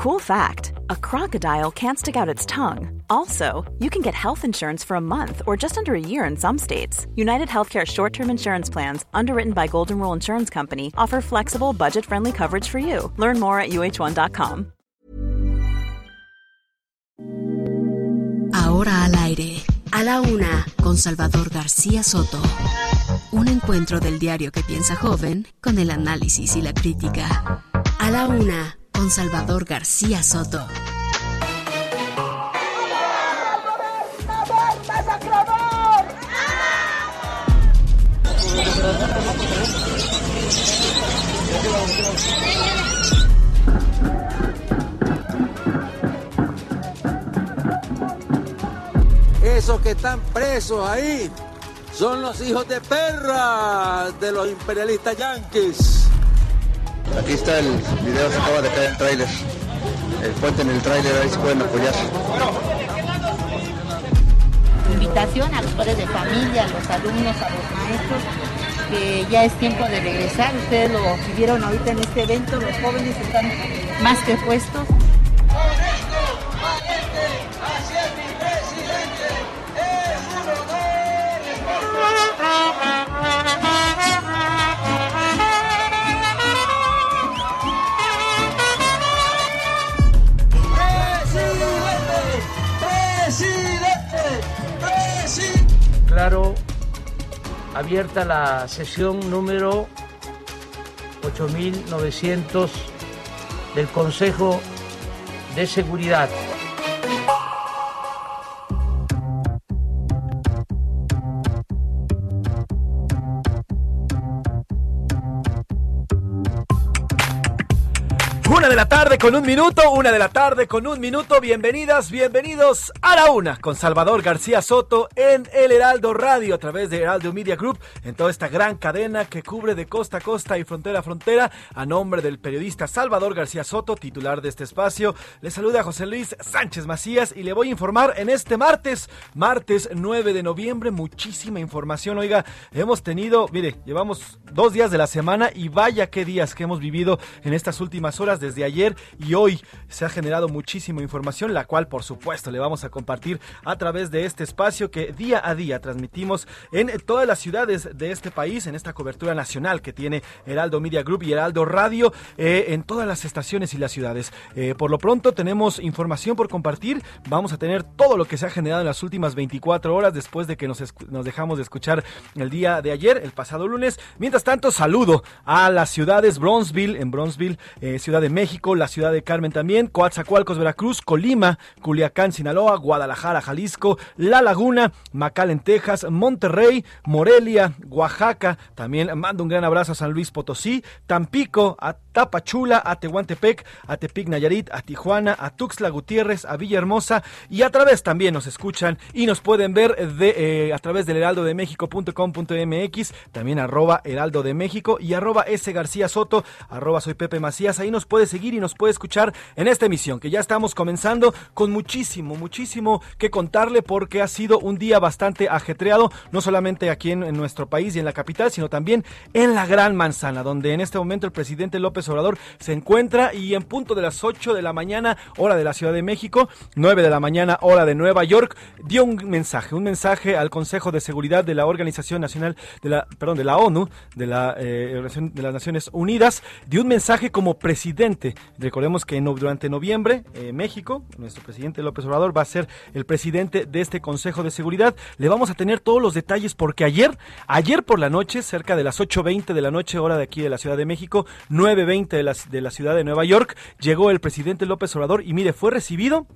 Cool fact a crocodile can't stick out its tongue. Also, you can get health insurance for a month or just under a year in some states. United Healthcare short term insurance plans, underwritten by Golden Rule Insurance Company, offer flexible, budget friendly coverage for you. Learn more at uh1.com. Ahora al aire, a la una, con Salvador García Soto. Un encuentro del diario que piensa joven con el análisis y la crítica. A la una con Salvador García Soto. Esos que están presos ahí son los hijos de perra de los imperialistas yanquis. Aquí está el video, se acaba de caer el tráiler. El puente en el tráiler, ahí se pueden apoyar. Invitación a los padres de familia, a los alumnos, a los maestros, que ya es tiempo de regresar. Ustedes lo vivieron ahorita en este evento, los jóvenes están más que puestos. Abierta la sesión número 8900 del Consejo de Seguridad. Una de la tarde con un minuto, una de la tarde con un minuto. Bienvenidas, bienvenidos a la una con Salvador García Soto en El Heraldo Radio a través de Heraldo Media Group en toda esta gran cadena que cubre de costa a costa y frontera a frontera. A nombre del periodista Salvador García Soto, titular de este espacio, le saluda José Luis Sánchez Macías y le voy a informar en este martes, martes 9 de noviembre, muchísima información. Oiga, hemos tenido, mire, llevamos dos días de la semana y vaya qué días que hemos vivido en estas últimas horas desde ayer y hoy se ha generado muchísima información, la cual por supuesto le vamos a compartir a través de este espacio que día a día transmitimos en todas las ciudades de este país, en esta cobertura nacional que tiene Heraldo Media Group y Heraldo Radio, eh, en todas las estaciones y las ciudades. Eh, por lo pronto tenemos información por compartir, vamos a tener todo lo que se ha generado en las últimas 24 horas después de que nos, dejamos de escuchar el día de ayer, el pasado lunes. Mientras tanto, saludo a las ciudades Bronzeville, en Bronzeville, eh, Ciudad de México, la ciudad de Carmen también, Coatzacoalcos, Veracruz, Colima, Culiacán, Sinaloa, Guadalajara, Jalisco, La Laguna, McAllen, Texas, Monterrey, Morelia, Oaxaca. También mando un gran abrazo a San Luis Potosí, Tampico, a Tapachula, a Tehuantepec, a Tepic Nayarit, a Tijuana, a Tuxtla Gutiérrez, a Villahermosa y a través también nos escuchan y nos pueden ver de, eh, a través del heraldodemexico.com.mx, también arroba heraldo de México y arroba S García Soto, arroba soy Pepe Macías, ahí nos puede seguir y nos puede escuchar en esta emisión que ya estamos comenzando con muchísimo, muchísimo que contarle porque ha sido un día bastante ajetreado, no solamente aquí en, nuestro país y en la capital, sino también en la Gran Manzana, donde en este momento el presidente López Obrador se encuentra y en punto de las 8 de la mañana, hora de la Ciudad de México, 9 de la mañana, hora de Nueva York, dio un mensaje, un mensaje al Consejo de Seguridad de la Organización Nacional, de la, perdón, de la ONU, de la eh, de las Naciones Unidas, dio un mensaje como presidente. Recordemos que durante noviembre, eh, México, nuestro presidente López Obrador va a ser el presidente de este Consejo de Seguridad. Le vamos a tener todos los detalles porque ayer, ayer por la noche, cerca de las 8.20 de la noche, hora de aquí de la Ciudad de México, 9.20 de la, de la ciudad de Nueva York, llegó el presidente López Obrador y mire, fue recibido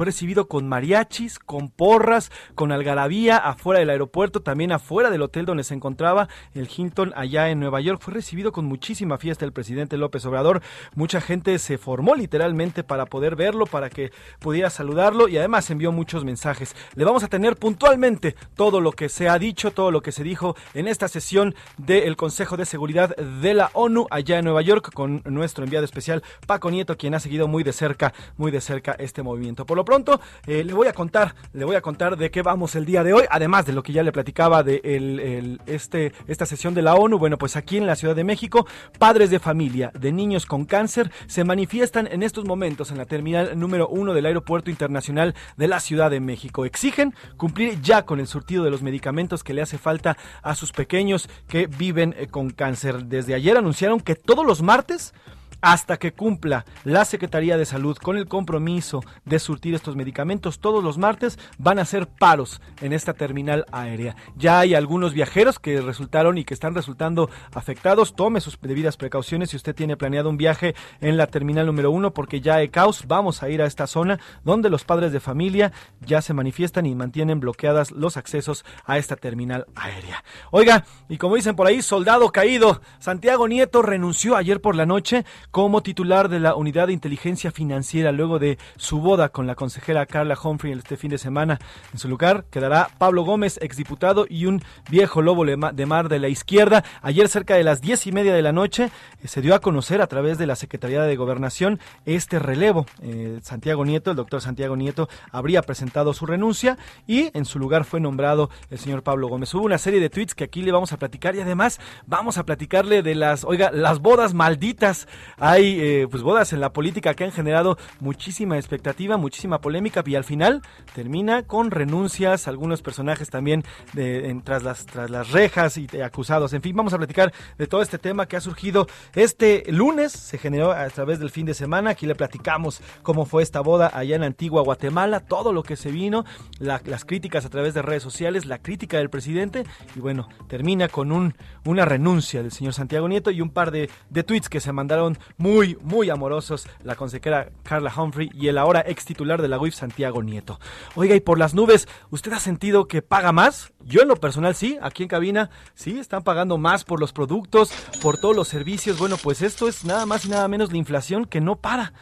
fue recibido con mariachis, con porras, con algarabía afuera del aeropuerto, también afuera del hotel donde se encontraba el Hilton allá en Nueva York. Fue recibido con muchísima fiesta el presidente López Obrador. Mucha gente se formó literalmente para poder verlo, para que pudiera saludarlo y además envió muchos mensajes. Le vamos a tener puntualmente todo lo que se ha dicho, todo lo que se dijo en esta sesión del Consejo de Seguridad de la ONU allá en Nueva York con nuestro enviado especial Paco Nieto, quien ha seguido muy de cerca, muy de cerca este movimiento. Por lo pronto, eh, le voy a contar, le voy a contar de qué vamos el día de hoy, además de lo que ya le platicaba de este, esta sesión de la ONU. Bueno, pues aquí en la Ciudad de México, padres de familia de niños con cáncer se manifiestan en estos momentos en la terminal número uno del Aeropuerto Internacional de la Ciudad de México. Exigen cumplir ya con el surtido de los medicamentos que le hace falta a sus pequeños que viven eh, con cáncer. Desde ayer anunciaron que todos los martes hasta que cumpla la Secretaría de Salud con el compromiso de surtir estos medicamentos todos los martes, van a ser paros en esta terminal aérea. Ya hay algunos viajeros que resultaron y que están resultando afectados. Tome sus debidas precauciones si usted tiene planeado un viaje en la terminal número uno, porque ya hay caos. Vamos a ir a esta zona donde los padres de familia ya se manifiestan y mantienen bloqueadas los accesos a esta terminal aérea. Oiga, y como dicen por ahí, soldado caído, Santiago Nieto renunció ayer por la noche como titular de la Unidad de Inteligencia Financiera luego de su boda con la consejera Carla Humphrey este fin de semana. En su lugar quedará Pablo Gómez, exdiputado y un viejo lobo de mar de la izquierda. Ayer cerca de las diez y media de la noche eh, se dio a conocer a través de la Secretaría de Gobernación este relevo. Eh, Santiago Nieto, el doctor Santiago Nieto, habría presentado su renuncia y en su lugar fue nombrado el señor Pablo Gómez. Hubo una serie de tweets que aquí le vamos a platicar y además vamos a platicarle de las, oiga, las bodas malditas hay eh, pues bodas en la política que han generado muchísima expectativa, muchísima polémica y al final termina con renuncias, algunos personajes también de, tras, las, tras las rejas y acusados. En fin, vamos a platicar de todo este tema que ha surgido este lunes, se generó a través del fin de semana. Aquí le platicamos cómo fue esta boda allá en Antigua Guatemala, todo lo que se vino, las críticas a través de redes sociales, la crítica del presidente y bueno, termina con un, una renuncia del señor Santiago Nieto y un par de, de tweets que se mandaron muy, muy amorosos la consejera Carla Humphrey y el ahora ex titular de la UIF, Santiago Nieto. Oiga, y por las nubes, ¿usted ha sentido que paga más? Yo en lo personal sí, aquí en cabina sí, están pagando más por los productos, por todos los servicios. Bueno, pues esto es nada más y nada menos la inflación que no para.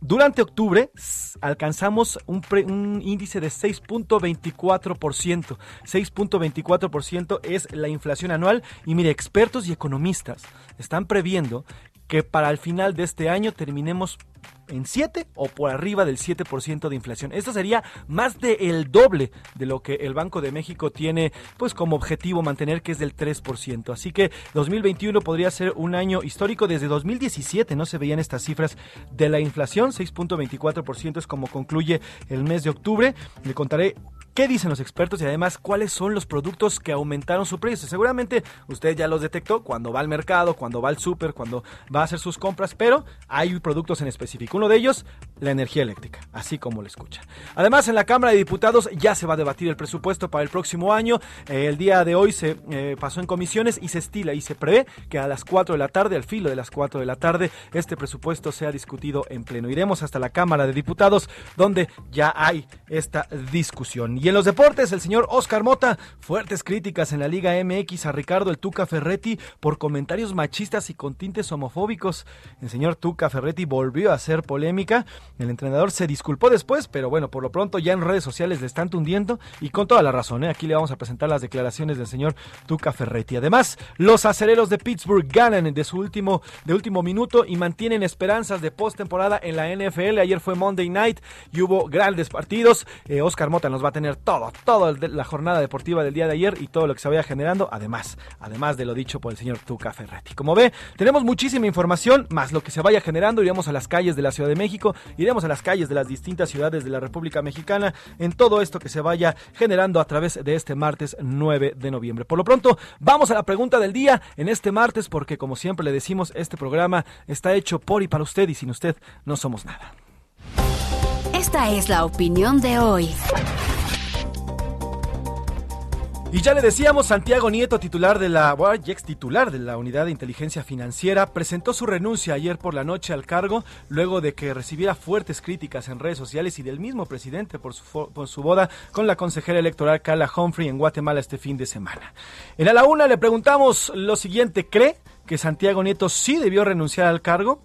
Durante octubre alcanzamos un, un índice de 6.24%. 6.24% es la inflación anual y mire, expertos y economistas están previendo que para el final de este año terminemos en 7 o por arriba del 7% de inflación. Esto sería más del el doble de lo que el Banco de México tiene pues como objetivo mantener que es del 3%. Así que 2021 podría ser un año histórico desde 2017, no se veían estas cifras de la inflación, 6.24% es como concluye el mes de octubre. Le contaré qué dicen los expertos y además cuáles son los productos que aumentaron su precio. Seguramente usted ya los detectó cuando va al mercado, cuando va al súper, cuando va a hacer sus compras, pero hay productos en específico. Uno de ellos, la energía eléctrica, así como lo escucha. Además, en la Cámara de Diputados ya se va a debatir el presupuesto para el próximo año. Eh, el día de hoy se eh, pasó en comisiones y se estila y se prevé que a las 4 de la tarde, al filo de las 4 de la tarde, este presupuesto sea discutido en pleno. Iremos hasta la Cámara de Diputados donde ya hay esta discusión. Y en los deportes, el señor Oscar Mota, fuertes críticas en la Liga MX a Ricardo el Tuca Ferretti por comentarios machistas y con tintes homofóbicos. El señor Tuca Ferretti volvió a hacer polémica. El entrenador se disculpó después, pero bueno, por lo pronto ya en redes sociales le están tundiendo y con toda la razón. ¿eh? Aquí le vamos a presentar las declaraciones del señor Tuca Ferretti. Además, los acereros de Pittsburgh ganan de su último, de último minuto y mantienen esperanzas de postemporada en la NFL. Ayer fue Monday Night y hubo grandes partidos. Eh, Oscar Mota nos va a tener todo, toda la jornada deportiva del día de ayer y todo lo que se vaya generando, además, además de lo dicho por el señor Tuca Ferretti. Como ve, tenemos muchísima información, más lo que se vaya generando, iremos a las calles de la Ciudad de México, iremos a las calles de las distintas ciudades de la República Mexicana, en todo esto que se vaya generando a través de este martes 9 de noviembre. Por lo pronto, vamos a la pregunta del día en este martes, porque como siempre le decimos, este programa está hecho por y para usted y sin usted no somos nada. Esta es la opinión de hoy. Y ya le decíamos, Santiago Nieto, titular de la, ex titular de la Unidad de Inteligencia Financiera, presentó su renuncia ayer por la noche al cargo, luego de que recibiera fuertes críticas en redes sociales y del mismo presidente por su, por su boda con la consejera electoral Carla Humphrey en Guatemala este fin de semana. En A la Una le preguntamos lo siguiente, ¿cree que Santiago Nieto sí debió renunciar al cargo?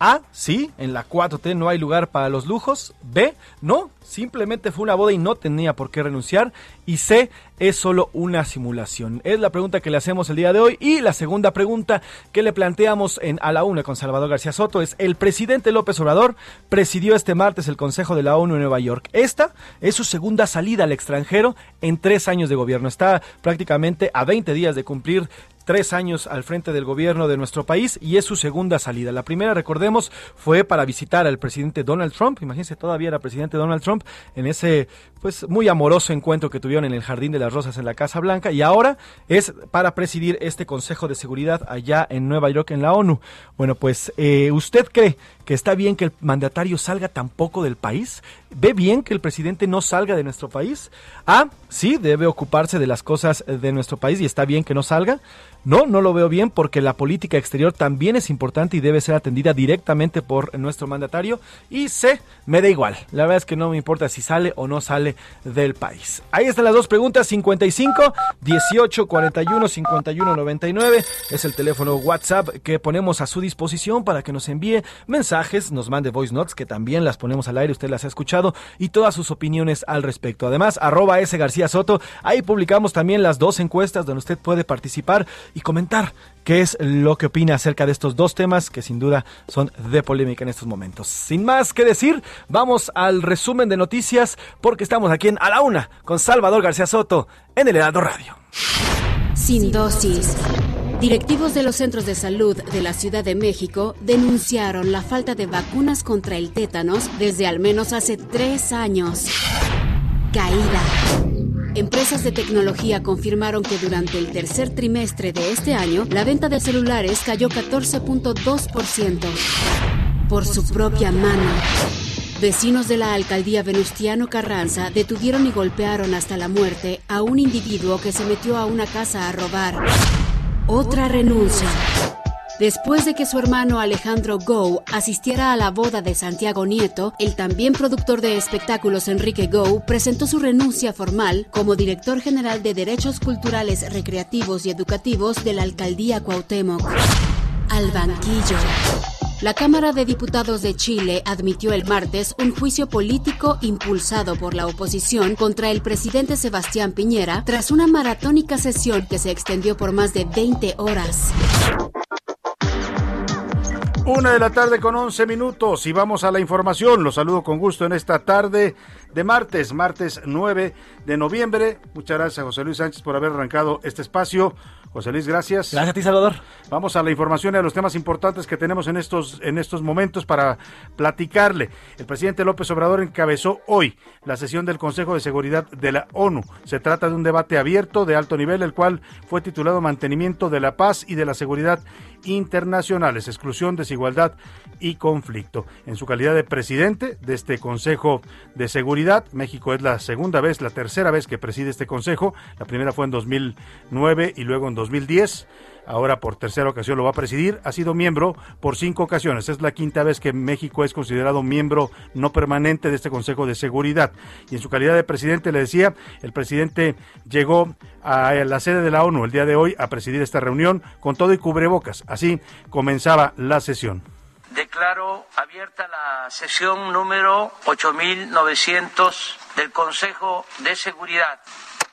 A, sí, en la 4T no hay lugar para los lujos. B, no, simplemente fue una boda y no tenía por qué renunciar. Y C, es solo una simulación. Es la pregunta que le hacemos el día de hoy. Y la segunda pregunta que le planteamos en A la Una con Salvador García Soto es, el presidente López Obrador presidió este martes el Consejo de la ONU en Nueva York. Esta es su segunda salida al extranjero en tres años de gobierno. Está prácticamente a 20 días de cumplir tres años al frente del gobierno de nuestro país y es su segunda salida. La primera, recordemos, fue para visitar al presidente Donald Trump. Imagínense, todavía era presidente Donald Trump en ese pues muy amoroso encuentro que tuvieron en el Jardín de las Rosas en la Casa Blanca y ahora es para presidir este Consejo de Seguridad allá en Nueva York en la ONU. Bueno, pues eh, ¿usted cree que está bien que el mandatario salga tampoco del país? ¿Ve bien que el presidente no salga de nuestro país? Ah, sí, debe ocuparse de las cosas de nuestro país y está bien que no salga. No, no lo veo bien porque la política exterior también es importante y debe ser atendida directamente por nuestro mandatario. Y C, me da igual. La verdad es que no me importa si sale o no sale del país. Ahí están las dos preguntas, 55 18 41 51 99. Es el teléfono WhatsApp que ponemos a su disposición para que nos envíe mensajes, nos mande voice notes que también las ponemos al aire, usted las ha escuchado y todas sus opiniones al respecto. Además, arroba S García Soto, ahí publicamos también las dos encuestas donde usted puede participar y comentar qué es lo que opina acerca de estos dos temas que sin duda son de polémica en estos momentos. Sin más que decir, vamos al resumen de noticias porque estamos aquí en A la Una con Salvador García Soto en el Heraldo Radio. Sin dosis. Directivos de los centros de salud de la Ciudad de México denunciaron la falta de vacunas contra el tétanos desde al menos hace tres años. Caída. Empresas de tecnología confirmaron que durante el tercer trimestre de este año, la venta de celulares cayó 14.2%. Por su propia mano. Vecinos de la alcaldía Venustiano Carranza detuvieron y golpearon hasta la muerte a un individuo que se metió a una casa a robar. Otra renuncia. Después de que su hermano Alejandro Go asistiera a la boda de Santiago Nieto, el también productor de espectáculos Enrique Go presentó su renuncia formal como director general de Derechos Culturales, Recreativos y Educativos de la alcaldía Cuauhtémoc. Al banquillo. La Cámara de Diputados de Chile admitió el martes un juicio político impulsado por la oposición contra el presidente Sebastián Piñera tras una maratónica sesión que se extendió por más de 20 horas. Una de la tarde con 11 minutos y vamos a la información. Los saludo con gusto en esta tarde de martes, martes 9 de noviembre. Muchas gracias a José Luis Sánchez por haber arrancado este espacio. José Luis, gracias. Gracias a ti, Salvador. Vamos a la información y a los temas importantes que tenemos en estos, en estos momentos para platicarle. El presidente López Obrador encabezó hoy la sesión del Consejo de Seguridad de la ONU. Se trata de un debate abierto de alto nivel, el cual fue titulado Mantenimiento de la Paz y de la Seguridad Internacionales, Exclusión, Desigualdad y Conflicto. En su calidad de presidente de este Consejo de Seguridad, México es la segunda vez, la tercera vez que preside este Consejo. La primera fue en 2009 y luego en 2010 ahora por tercera ocasión lo va a presidir, ha sido miembro por cinco ocasiones. Es la quinta vez que México es considerado miembro no permanente de este Consejo de Seguridad. Y en su calidad de presidente, le decía, el presidente llegó a la sede de la ONU el día de hoy a presidir esta reunión con todo y cubrebocas. Así comenzaba la sesión. Declaro abierta la sesión número 8900 del Consejo de Seguridad.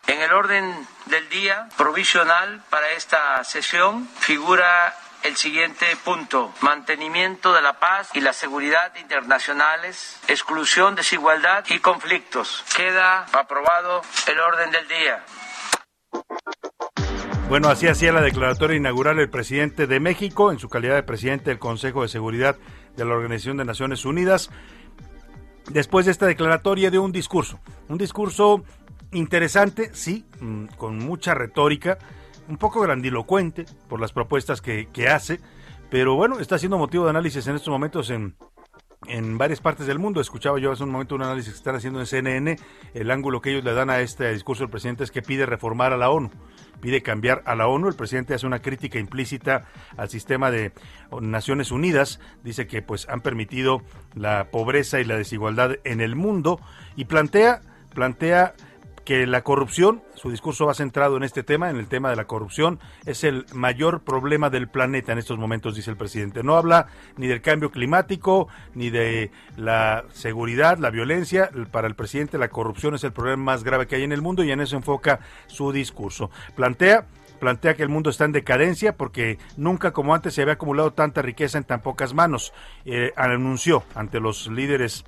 En el orden del día provisional para esta sesión figura el siguiente punto. Mantenimiento de la paz y la seguridad internacionales, exclusión, desigualdad y conflictos. Queda aprobado el orden del día. Bueno, así hacía la declaratoria inaugural el presidente de México en su calidad de presidente del Consejo de Seguridad de la Organización de Naciones Unidas. Después de esta declaratoria dio un discurso, un discurso interesante, sí, mm, con mucha retórica, un poco grandilocuente por las propuestas que, hace, pero bueno, está siendo motivo de análisis en estos momentos en, en varias partes del mundo. Escuchaba yo hace un momento un análisis que están haciendo en CNN. El ángulo que ellos le dan a este discurso del presidente es que pide reformar a la ONU, pide cambiar a la ONU. El presidente hace una crítica implícita al sistema de Naciones Unidas. Dice que pues han permitido la pobreza y la desigualdad en el mundo y plantea plantea que la corrupción, su discurso va centrado en este tema, en el tema de la corrupción, es el mayor problema del planeta en estos momentos, dice el presidente. No habla ni del cambio climático, ni de la seguridad, la violencia. Para el presidente la corrupción es el problema más grave que hay en el mundo y en eso enfoca su discurso. Plantea plantea que el mundo está en decadencia porque nunca como antes se había acumulado tanta riqueza en tan pocas manos. Eh, anunció ante los líderes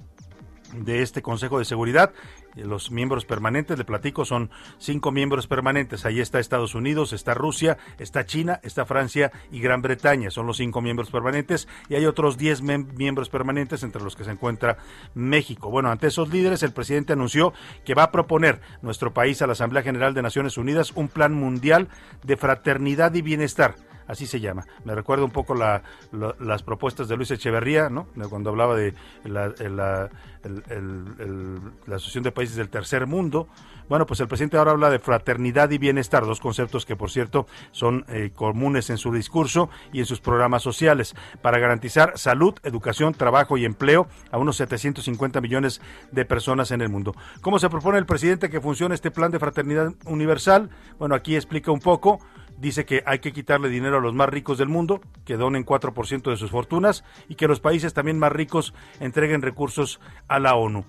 de este Consejo de Seguridad los miembros permanentes, le platico, son cinco miembros permanentes. Ahí está Estados Unidos, está Rusia, está China, está Francia y Gran Bretaña. Son los cinco miembros permanentes y hay otros diez miembros permanentes entre los que se encuentra México. Bueno, ante esos líderes, el presidente anunció que va a proponer nuestro país a la Asamblea General de Naciones Unidas un plan mundial de fraternidad y bienestar así se llama. Me recuerda un poco la, las propuestas de Luis Echeverría, ¿no? Cuando hablaba de la, Asociación de Países del Tercer Mundo. Bueno, pues el presidente ahora habla de fraternidad y bienestar, dos conceptos que, por cierto, son eh, comunes en su discurso y en sus programas sociales, para garantizar salud, educación, trabajo y empleo a unos 750 millones de personas en el mundo. ¿Cómo se propone el presidente que funcione este plan de fraternidad universal? Bueno, aquí explica un poco dice que hay que quitarle dinero a los más ricos del mundo, que donen 4% de sus fortunas y que los países también más ricos entreguen recursos a la ONU.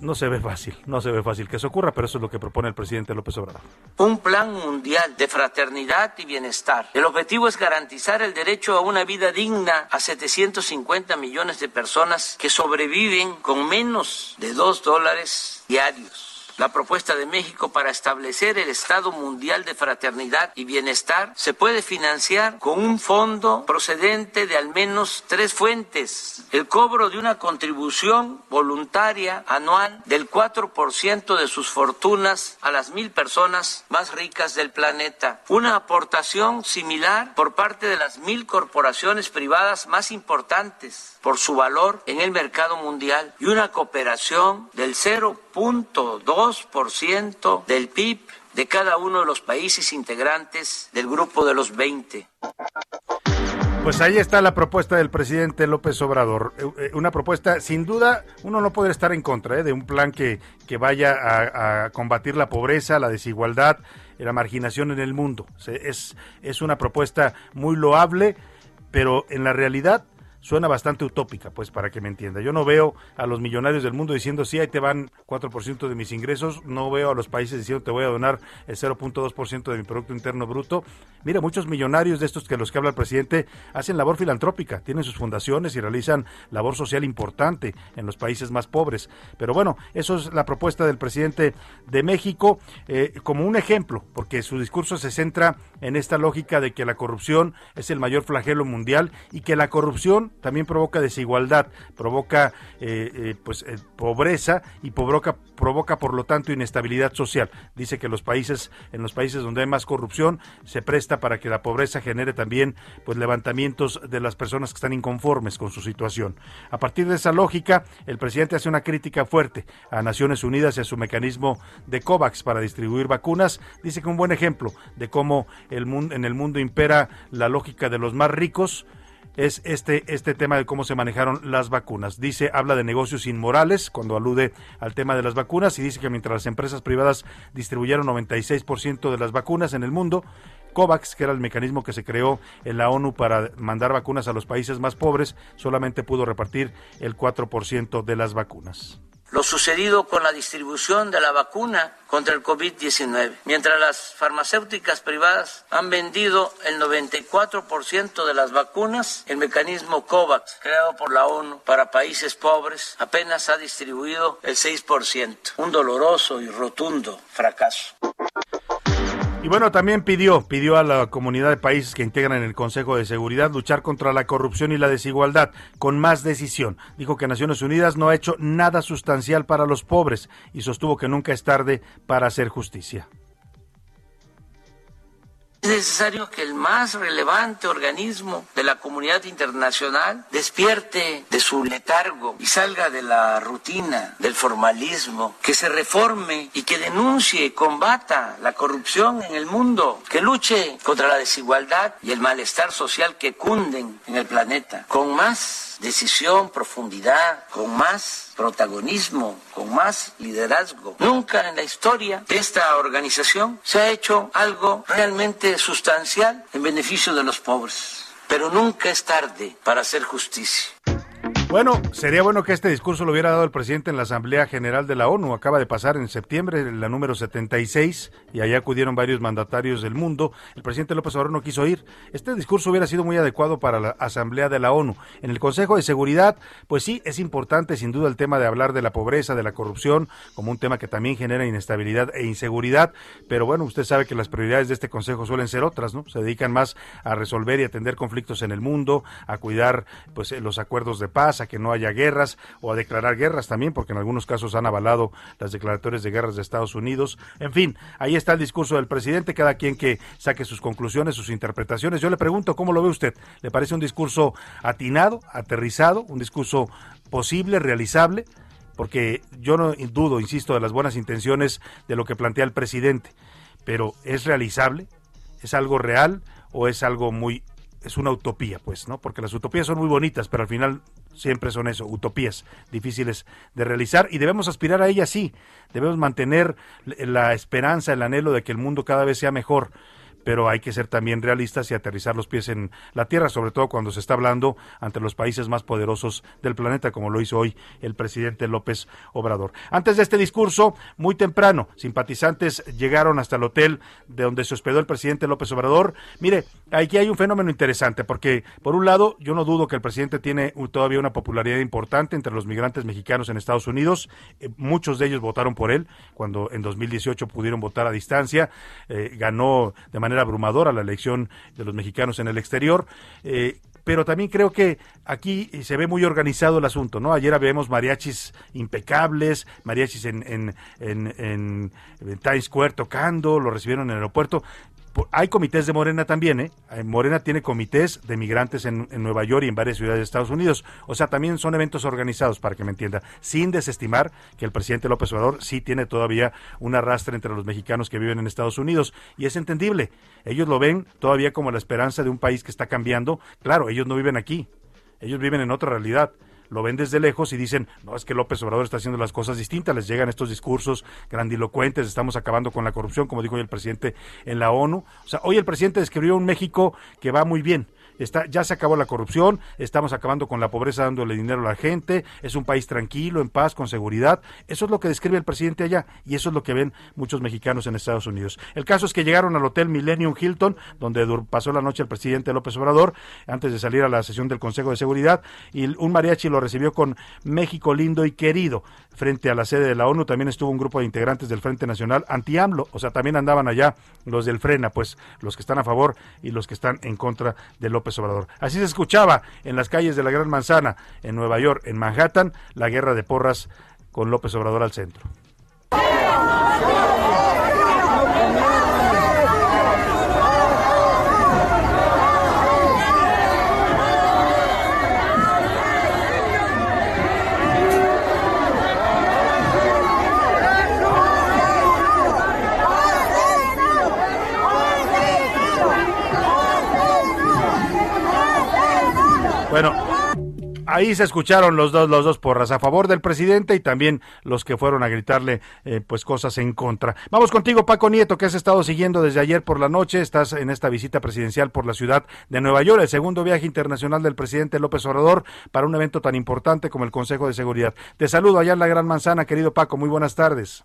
No se ve fácil, no se ve fácil que eso ocurra, pero eso es lo que propone el presidente López Obrador. Un plan mundial de fraternidad y bienestar. El objetivo es garantizar el derecho a una vida digna a 750 millones de personas que sobreviven con menos de dos dólares diarios la propuesta de México para establecer el Estado Mundial de Fraternidad y Bienestar se puede financiar con un fondo procedente de al menos tres fuentes. El cobro de una contribución voluntaria anual del 4% de sus fortunas a las mil personas más ricas del planeta. Una aportación similar por parte de las mil corporaciones privadas más importantes por su valor en el mercado mundial y una cooperación del 0.2% del PIB de cada uno de los países integrantes del grupo de los 20. Pues ahí está la propuesta del presidente López Obrador. Eh, eh, una propuesta, sin duda, uno no puede estar en contra ¿eh? de un plan que, que vaya a, a, combatir la pobreza, la desigualdad, la marginación en el mundo. Es, es una propuesta muy loable, pero en la realidad suena bastante utópica, pues para que me entienda. Yo no veo a los millonarios del mundo diciendo, sí, ahí te van 4% de mis ingresos, no veo a los países diciendo, te voy a donar el 0.2% de mi Producto Interno Bruto. Mira, muchos millonarios de estos que los que habla el presidente hacen labor filantrópica, tienen sus fundaciones y realizan labor social importante en los países más pobres. Pero bueno, eso es la propuesta del presidente de México eh, como un ejemplo, porque su discurso se centra en esta lógica de que la corrupción es el mayor flagelo mundial y que la corrupción también provoca desigualdad, provoca eh, eh, pues eh, pobreza y provoca provoca por lo tanto inestabilidad social. Dice que los países en los países donde hay más corrupción se presta para que la pobreza genere también pues levantamientos de las personas que están inconformes con su situación. A partir de esa lógica, el presidente hace una crítica fuerte a Naciones Unidas y a su mecanismo de COVAX para distribuir vacunas. Dice que un buen ejemplo de cómo el mundo, en el mundo impera la lógica de los más ricos es este, este tema de cómo se manejaron las vacunas. Dice, habla de negocios inmorales cuando alude al tema de las vacunas y dice que mientras las empresas privadas distribuyeron 96% de las vacunas en el mundo, COVAX, que era el mecanismo que se creó en la ONU para mandar vacunas a los países más pobres, solamente pudo repartir el 4% de las vacunas lo sucedido con la distribución de la vacuna contra el COVID-19. Mientras las farmacéuticas privadas han vendido el 94% de las vacunas, el mecanismo COVAX, creado por la ONU para países pobres, apenas ha distribuido el 6%. Un doloroso y rotundo fracaso. Y bueno, también pidió, pidió a la comunidad de países que integran el Consejo de Seguridad luchar contra la corrupción y la desigualdad con más decisión. Dijo que Naciones Unidas no ha hecho nada sustancial para los pobres y sostuvo que nunca es tarde para hacer justicia. Es necesario que el más relevante organismo de la comunidad internacional despierte de su letargo y salga de la rutina del formalismo, que se reforme y que denuncie y combata la corrupción en el mundo, que luche contra la desigualdad y el malestar social que cunden en el planeta, con más decisión, profundidad, con más protagonismo, con más liderazgo. Nunca en la historia de esta organización se ha hecho algo realmente sustancial en beneficio de los pobres. Pero nunca es tarde para hacer justicia. Bueno, sería bueno que este discurso lo hubiera dado el presidente en la Asamblea General de la ONU. Acaba de pasar en septiembre, la número 76, y allá acudieron varios mandatarios del mundo. El presidente López Obrador no quiso ir. Este discurso hubiera sido muy adecuado para la Asamblea de la ONU. En el Consejo de Seguridad, pues sí, es importante sin duda el tema de hablar de la pobreza, de la corrupción, como un tema que también genera inestabilidad e inseguridad. Pero bueno, usted sabe que las prioridades de este Consejo suelen ser otras, ¿no? Se dedican más a resolver y atender conflictos en el mundo, a cuidar pues los acuerdos de paz a que no haya guerras o a declarar guerras también, porque en algunos casos han avalado las declaratorias de guerras de Estados Unidos. En fin, ahí está el discurso del presidente, cada quien que saque sus conclusiones, sus interpretaciones. Yo le pregunto, ¿cómo lo ve usted? ¿Le parece un discurso atinado, aterrizado, un discurso posible, realizable? Porque yo no dudo, insisto, de las buenas intenciones de lo que plantea el presidente, pero ¿es realizable? ¿Es algo real o es algo muy es una utopía, pues, ¿no? Porque las utopías son muy bonitas, pero al final siempre son eso, utopías difíciles de realizar y debemos aspirar a ellas sí, debemos mantener la esperanza, el anhelo de que el mundo cada vez sea mejor pero hay que ser también realistas y aterrizar los pies en la tierra, sobre todo cuando se está hablando ante los países más poderosos del planeta, como lo hizo hoy el presidente López Obrador. Antes de este discurso, muy temprano, simpatizantes llegaron hasta el hotel de donde se hospedó el presidente López Obrador. Mire, aquí hay un fenómeno interesante, porque por un lado, yo no dudo que el presidente tiene todavía una popularidad importante entre los migrantes mexicanos en Estados Unidos. Eh, muchos de ellos votaron por él cuando en 2018 pudieron votar a distancia. Eh, ganó de manera manera abrumadora la elección de los mexicanos en el exterior. Eh, pero también creo que aquí se ve muy organizado el asunto, ¿no? Ayer vemos mariachis impecables, mariachis en, en, Times Square tocando, lo recibieron en el aeropuerto hay comités de Morena también, ¿eh? ¿eh? Morena tiene comités de migrantes en, Nueva York y en varias ciudades de Estados Unidos. O sea, también son eventos organizados, para que me entienda, sin desestimar que el presidente López Obrador sí tiene todavía un arrastre entre los mexicanos que viven en Estados Unidos. Y es entendible. Ellos lo ven todavía como la esperanza de un país que está cambiando. Claro, ellos no viven aquí. Ellos viven en otra realidad lo ven desde lejos y dicen, no, es que López Obrador está haciendo las cosas distintas, les llegan estos discursos grandilocuentes, estamos acabando con la corrupción, como dijo hoy el presidente en la ONU. O sea, hoy el presidente describió un México que va muy bien, está, ya se acabó la corrupción, estamos acabando con la pobreza dándole dinero a la gente, es un país tranquilo, en paz, con seguridad. Eso es lo que describe el presidente allá y eso es lo que ven muchos mexicanos en Estados Unidos. El caso es que llegaron al Hotel Millennium Hilton, donde pasó la noche el presidente López Obrador, antes de salir a la sesión del Consejo de Seguridad, y un mariachi lo recibió con México lindo y querido. Frente a la sede de la ONU también estuvo un grupo de integrantes del Frente Nacional anti-AMLO, o sea, también andaban allá los del Frena, pues los que están a favor y los que están en contra de López Obrador. Así se escuchaba en las calles de la Gran Manzana, en Nueva York, en Manhattan, la guerra de porras con López Obrador al centro. Bueno, ahí se escucharon los dos, los dos porras a favor del presidente y también los que fueron a gritarle eh, pues cosas en contra. Vamos contigo, Paco Nieto, que has estado siguiendo desde ayer por la noche. Estás en esta visita presidencial por la ciudad de Nueva York, el segundo viaje internacional del presidente López Obrador para un evento tan importante como el Consejo de Seguridad. Te saludo allá en la Gran Manzana, querido Paco. Muy buenas tardes.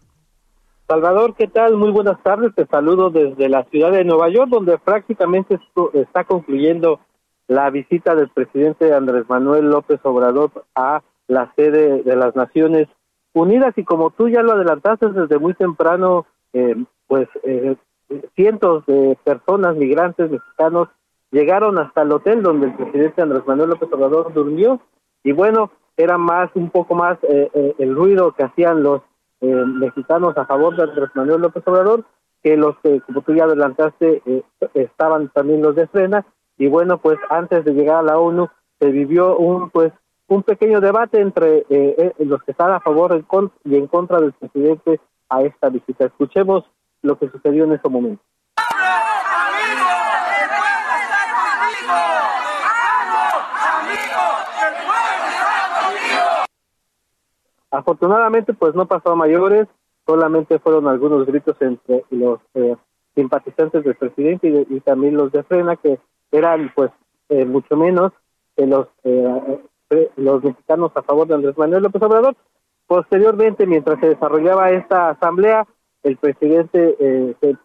Salvador, ¿qué tal? Muy buenas tardes. Te saludo desde la ciudad de Nueva York, donde prácticamente está concluyendo la visita del presidente Andrés Manuel López Obrador a la sede de las Naciones Unidas. Y como tú ya lo adelantaste desde muy temprano, eh, pues eh, cientos de personas, migrantes mexicanos, llegaron hasta el hotel donde el presidente Andrés Manuel López Obrador durmió. Y bueno, era más, un poco más eh, el ruido que hacían los mexicanos a favor de Andrés Manuel López Obrador que los que, como tú ya adelantaste, estaban también los de Frena y bueno, pues antes de llegar a la ONU se vivió un pues un pequeño debate entre eh, eh, los que están a favor y en contra del presidente a esta visita. Escuchemos lo que sucedió en ese momento. Afortunadamente, pues no pasó a mayores, solamente fueron algunos gritos entre los eh, simpatizantes del presidente y, también los de Frena, que eran pues eh, mucho menos que los, eh, los mexicanos a favor de Andrés Manuel López Obrador. Posteriormente, mientras se desarrollaba esta asamblea, el presidente se,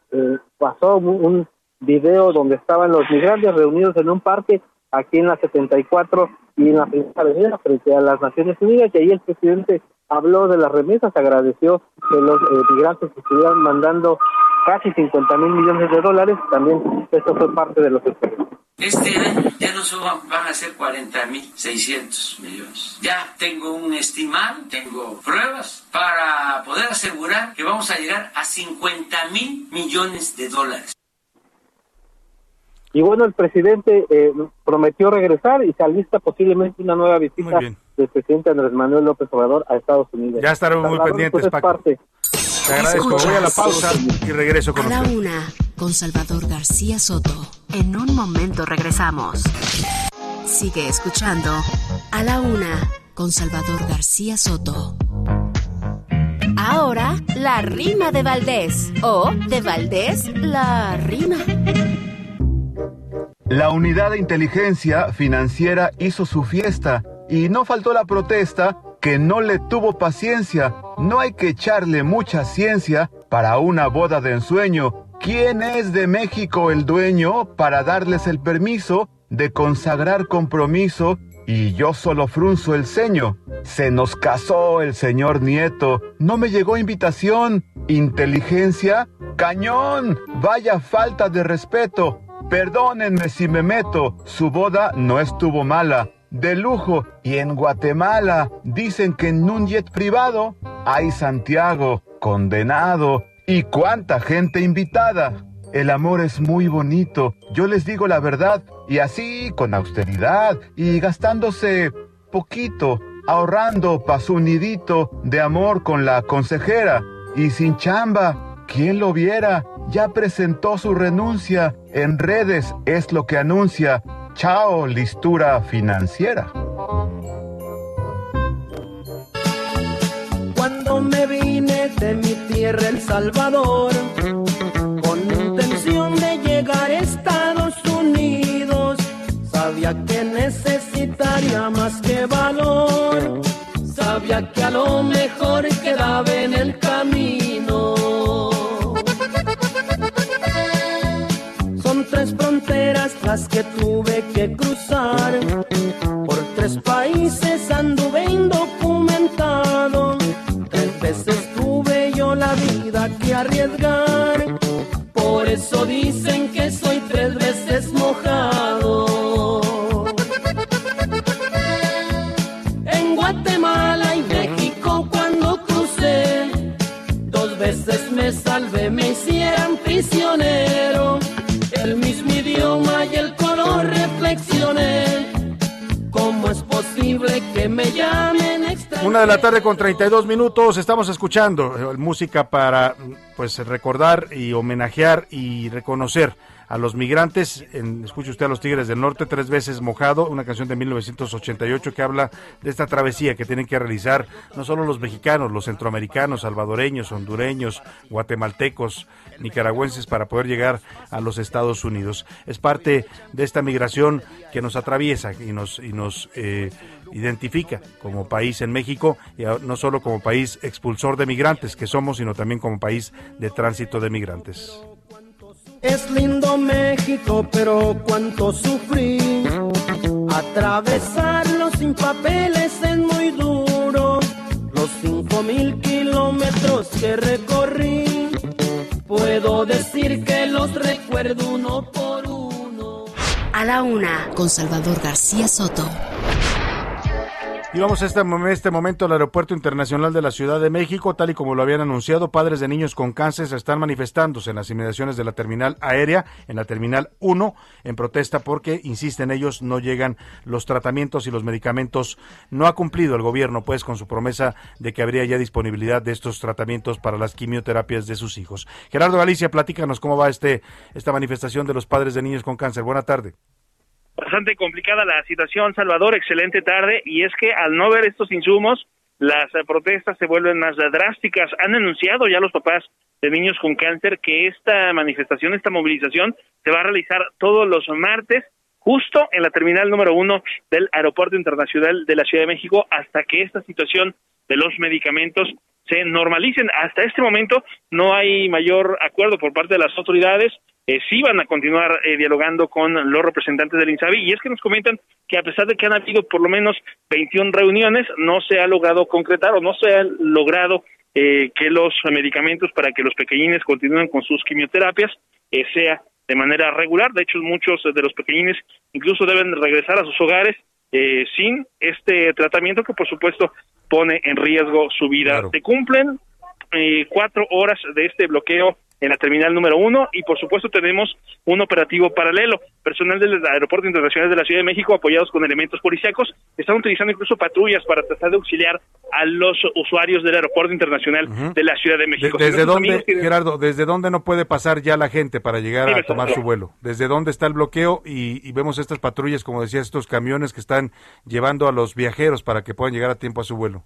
pasó un, video donde estaban los migrantes reunidos en un parque aquí en la 74 y en la primera avenida frente a las Naciones Unidas y ahí el presidente habló de las remesas, agradeció que los eh, migrantes estuvieran mandando casi 50 mil millones de dólares, también esto fue parte de los esperamos. Este año ya no van a ser 40 mil 600 millones. Ya tengo un estimado, tengo pruebas para poder asegurar que vamos a llegar a 50 mil millones de dólares. Y bueno, el presidente eh, prometió regresar y se alista posiblemente una nueva visita del presidente Andrés Manuel López Obrador a Estados Unidos. Ya estaremos muy pendientes, pues, Paco. Te agradezco. Voy a la pausa y regreso con a la una, con Salvador García Soto. En un momento regresamos. Sigue escuchando A la una, con Salvador García Soto. Ahora, la rima de Valdés. O de Valdés, la rima. La unidad de inteligencia financiera hizo su fiesta y no faltó la protesta que no le tuvo paciencia. No hay que echarle mucha ciencia para una boda de ensueño. ¿Quién es de México el dueño para darles el permiso de consagrar compromiso? Y yo solo frunzo el ceño. Se nos casó el señor Nieto. No me llegó invitación. ¿Inteligencia? ¡Cañón! Vaya falta de respeto. Perdónenme si me meto, su boda no estuvo mala, de lujo, y en Guatemala dicen que en un jet privado hay Santiago, condenado, y cuánta gente invitada. El amor es muy bonito, yo les digo la verdad, y así, con austeridad, y gastándose poquito, ahorrando pa' su nidito de amor con la consejera, y sin chamba, ¿quién lo viera? Ya presentó su renuncia en redes es lo que anuncia Chao listura financiera. Cuando me vine de mi tierra El Salvador, con intención de llegar a Estados Unidos, sabía que necesitaría más que valor, sabía que a lo mejor quedaba en el camino que tuve que cruzar. Por tres países anduve indocumentado. Tres veces tuve yo la vida que arriesgar. Por eso dicen que soy que me llamen extraño? Una de la tarde con 32 minutos, estamos escuchando eh, música para pues recordar y homenajear y reconocer a los migrantes. En, escuche usted a los Tigres del Norte, tres veces mojado, una canción de 1988 que habla de esta travesía que tienen que realizar no solo los mexicanos, los centroamericanos, salvadoreños, hondureños, guatemaltecos, nicaragüenses para poder llegar a los Estados Unidos. Es parte de esta migración que nos atraviesa y nos, y nos eh, identifica como país en México, y no solo como país expulsor de migrantes que somos, sino también como país de tránsito de migrantes. Es lindo México, pero cuánto sufrí. Atravesarlo sin papeles es muy duro. Los cinco mil kilómetros que recorrí, puedo decir que los recuerdo uno por uno. A la una, con Salvador García Soto. Y vamos a este, este momento al Aeropuerto Internacional de la Ciudad de México, tal y como lo habían anunciado, padres de niños con cáncer están manifestándose en las inmediaciones de la terminal aérea, en la terminal 1, en protesta porque, insisten ellos, no llegan los tratamientos y los medicamentos. No ha cumplido el gobierno, pues, con su promesa de que habría ya disponibilidad de estos tratamientos para las quimioterapias de sus hijos. Gerardo Galicia, platícanos cómo va este, esta manifestación de los padres de niños con cáncer. Buena tarde bastante complicada la situación, Salvador, excelente tarde, y es que al no ver estos insumos, las eh, protestas se vuelven más drásticas. Han anunciado ya los papás de niños con cáncer que esta manifestación, esta movilización, se va a realizar todos los martes, justo en la terminal número uno del Aeropuerto Internacional de la Ciudad de México, hasta que esta situación de los medicamentos se normalicen. Hasta este momento no hay mayor acuerdo por parte de las autoridades eh, sí van a continuar eh, dialogando con los representantes del INSABI y es que nos comentan que a pesar de que han habido por lo menos 21 reuniones, no se ha logrado concretar o no se ha logrado eh, que los medicamentos para que los pequeñines continúen con sus quimioterapias eh, sea de manera regular. De hecho, muchos de los pequeñines incluso deben regresar a sus hogares eh, sin este tratamiento que, por supuesto, pone en riesgo su vida. Se cumplen eh, cuatro horas de este bloqueo en la terminal número uno y por supuesto tenemos un operativo paralelo. Personal del Aeropuerto Internacional de la Ciudad de México apoyados con elementos policíacos están utilizando incluso patrullas para tratar de auxiliar a los usuarios del Aeropuerto Internacional de la Ciudad de México. ¿Desde dónde, Gerardo, desde dónde no puede pasar ya la gente para llegar a tomar su vuelo? ¿Desde dónde está el bloqueo? Y, y vemos estas patrullas, como decía, estos camiones que están llevando a los viajeros para que puedan llegar a tiempo a su vuelo.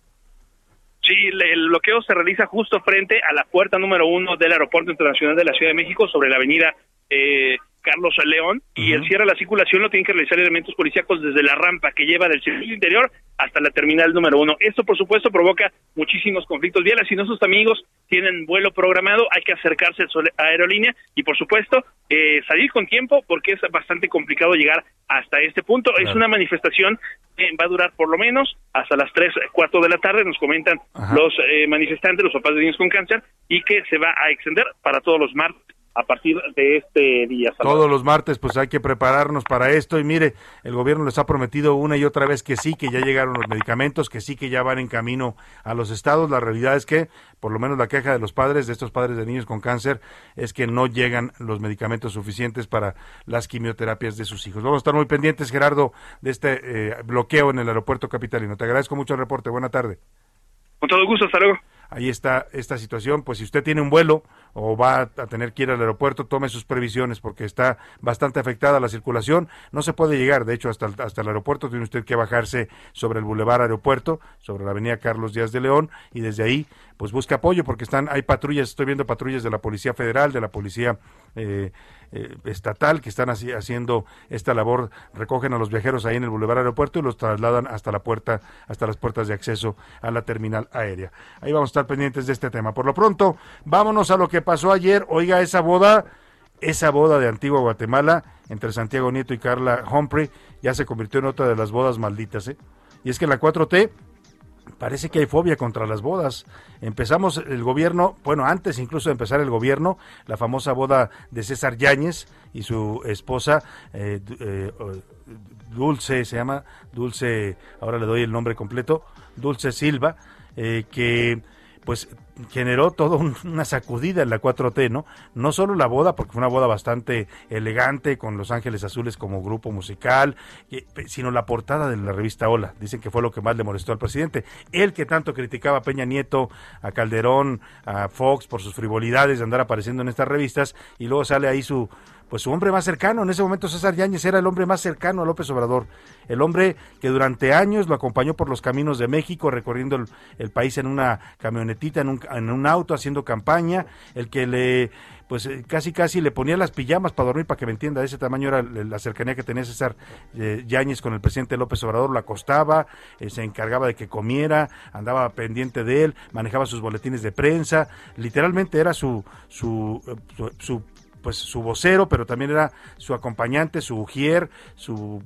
Sí, el bloqueo se realiza justo frente a la puerta número uno del Aeropuerto Internacional de la Ciudad de México sobre la avenida eh, Carlos León y el cierre de la circulación lo tienen que realizar elementos policíacos desde la rampa que lleva del circuito interior hasta la terminal número uno. Esto, por supuesto, provoca muchísimos conflictos viales. Si nuestros amigos tienen vuelo programado, hay que acercarse a la aerolínea y, por supuesto, eh, salir con tiempo porque es bastante complicado llegar hasta este punto. Es una manifestación que va a durar por lo menos hasta las 3, 4 de la tarde, nos comentan los eh, manifestantes, los papás de niños con cáncer, y que se va a extender para todos los martes a partir de este día. Todos los martes pues hay que prepararnos para esto y mire, el gobierno les ha prometido una y otra vez que sí, que ya llegaron los medicamentos, que sí, que ya van en camino a los estados. La realidad es que, por lo menos la queja de los padres, de estos padres de niños con cáncer, es que no llegan los medicamentos suficientes para las quimioterapias de sus hijos. Vamos a estar muy pendientes, Gerardo, de este eh, bloqueo en el aeropuerto capitalino. Te agradezco mucho el reporte. Buena tarde. Con todo gusto, hasta luego ahí está esta situación, pues si usted tiene un vuelo o va a tener que ir al aeropuerto, tome sus previsiones porque está bastante afectada la circulación, no se puede llegar, de hecho hasta el, hasta el aeropuerto tiene usted que bajarse sobre el bulevar aeropuerto, sobre la avenida Carlos Díaz de León y desde ahí pues busca apoyo porque están hay patrullas, estoy viendo patrullas de la Policía Federal, de la Policía eh, eh, estatal que están así, haciendo esta labor, recogen a los viajeros ahí en el Boulevard Aeropuerto y los trasladan hasta la puerta, hasta las puertas de acceso a la terminal aérea. Ahí vamos a estar pendientes de este tema. Por lo pronto, vámonos a lo que pasó ayer. Oiga, esa boda, esa boda de Antigua Guatemala entre Santiago Nieto y Carla Humphrey ya se convirtió en otra de las bodas malditas, ¿eh? Y es que la 4T parece que hay fobia contra las bodas. Empezamos el gobierno, bueno, antes incluso de empezar el gobierno, la famosa boda de César Yáñez y su esposa, eh, eh, Dulce, se llama Dulce, ahora le doy el nombre completo, Dulce Silva, eh, que pues generó toda una sacudida en la 4T, ¿no? No solo la boda, porque fue una boda bastante elegante, con Los Ángeles Azules como grupo musical, sino la portada de la revista Hola. Dicen que fue lo que más le molestó al presidente. Él que tanto criticaba a Peña Nieto, a Calderón, a Fox por sus frivolidades de andar apareciendo en estas revistas, y luego sale ahí su, pues su hombre más cercano. En ese momento César Yáñez era el hombre más cercano a López Obrador, el hombre que durante años lo acompañó por los caminos de México, recorriendo el, país en una camionetita, en un, en un, auto, haciendo campaña, el que le pues eh, casi casi le ponía las pijamas para dormir, para que me entienda, ese tamaño era la cercanía que tenía César eh, Yáñez con el presidente López Obrador, lo acostaba, eh, se encargaba de que comiera, andaba pendiente de él, manejaba sus boletines de prensa, literalmente era su, su, su pues su vocero, pero también era su acompañante, su ujier, su,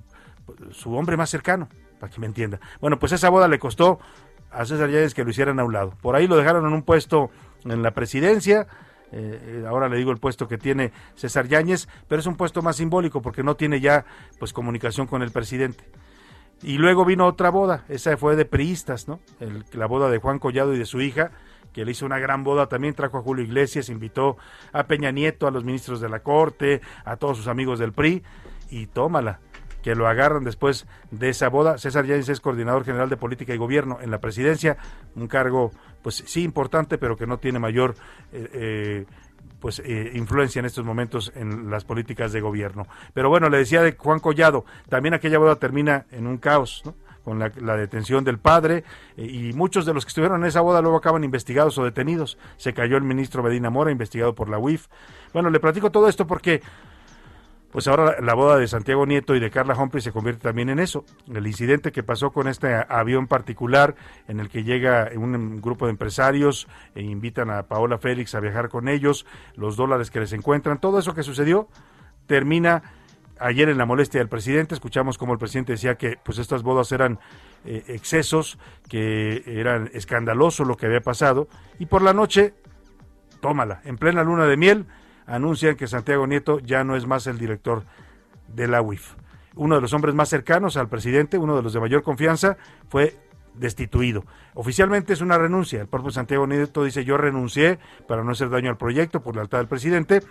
su hombre más cercano, para que me entienda. Bueno, pues esa boda le costó a César Yáñez que lo hicieran a un lado. Por ahí lo dejaron en un puesto en la presidencia, eh, ahora le digo el puesto que tiene César Yáñez, pero es un puesto más simbólico porque no tiene ya pues comunicación con el presidente. Y luego vino otra boda, esa fue de priistas, ¿no? la boda de Juan Collado y de su hija, que le hizo una gran boda, también trajo a Julio Iglesias, invitó a Peña Nieto, a los ministros de la Corte, a todos sus amigos del PRI, y tómala, que lo agarran después de esa boda. César Yáñez es coordinador general de política y gobierno en la presidencia, un cargo, pues sí importante, pero que no tiene mayor... Eh, eh, pues eh, influencia en estos momentos en las políticas de gobierno. Pero bueno, le decía de Juan Collado, también aquella boda termina en un caos, ¿no? Con la, detención del padre y muchos de los que estuvieron en esa boda luego acaban investigados o detenidos. Se cayó el ministro Medina Mora, investigado por la UIF. Bueno, le platico todo esto porque pues ahora la boda de Santiago Nieto y de Carla Humphrey se convierte también en eso. El incidente que pasó con este avión particular en el que llega un grupo de empresarios e invitan a Paola Félix a viajar con ellos, los dólares que les encuentran, todo eso que sucedió termina ayer en la molestia del presidente. Escuchamos como el presidente decía que pues estas bodas eran eh, excesos, que eran escandaloso lo que había pasado y por la noche, tómala, en plena luna de miel anuncian que Santiago Nieto ya no es más el director de la UIF. Uno de los hombres más cercanos al presidente, uno de los de mayor confianza, fue destituido. Oficialmente es una renuncia. El propio Santiago Nieto dice yo renuncié para no hacer daño al proyecto por lealtad del presidente,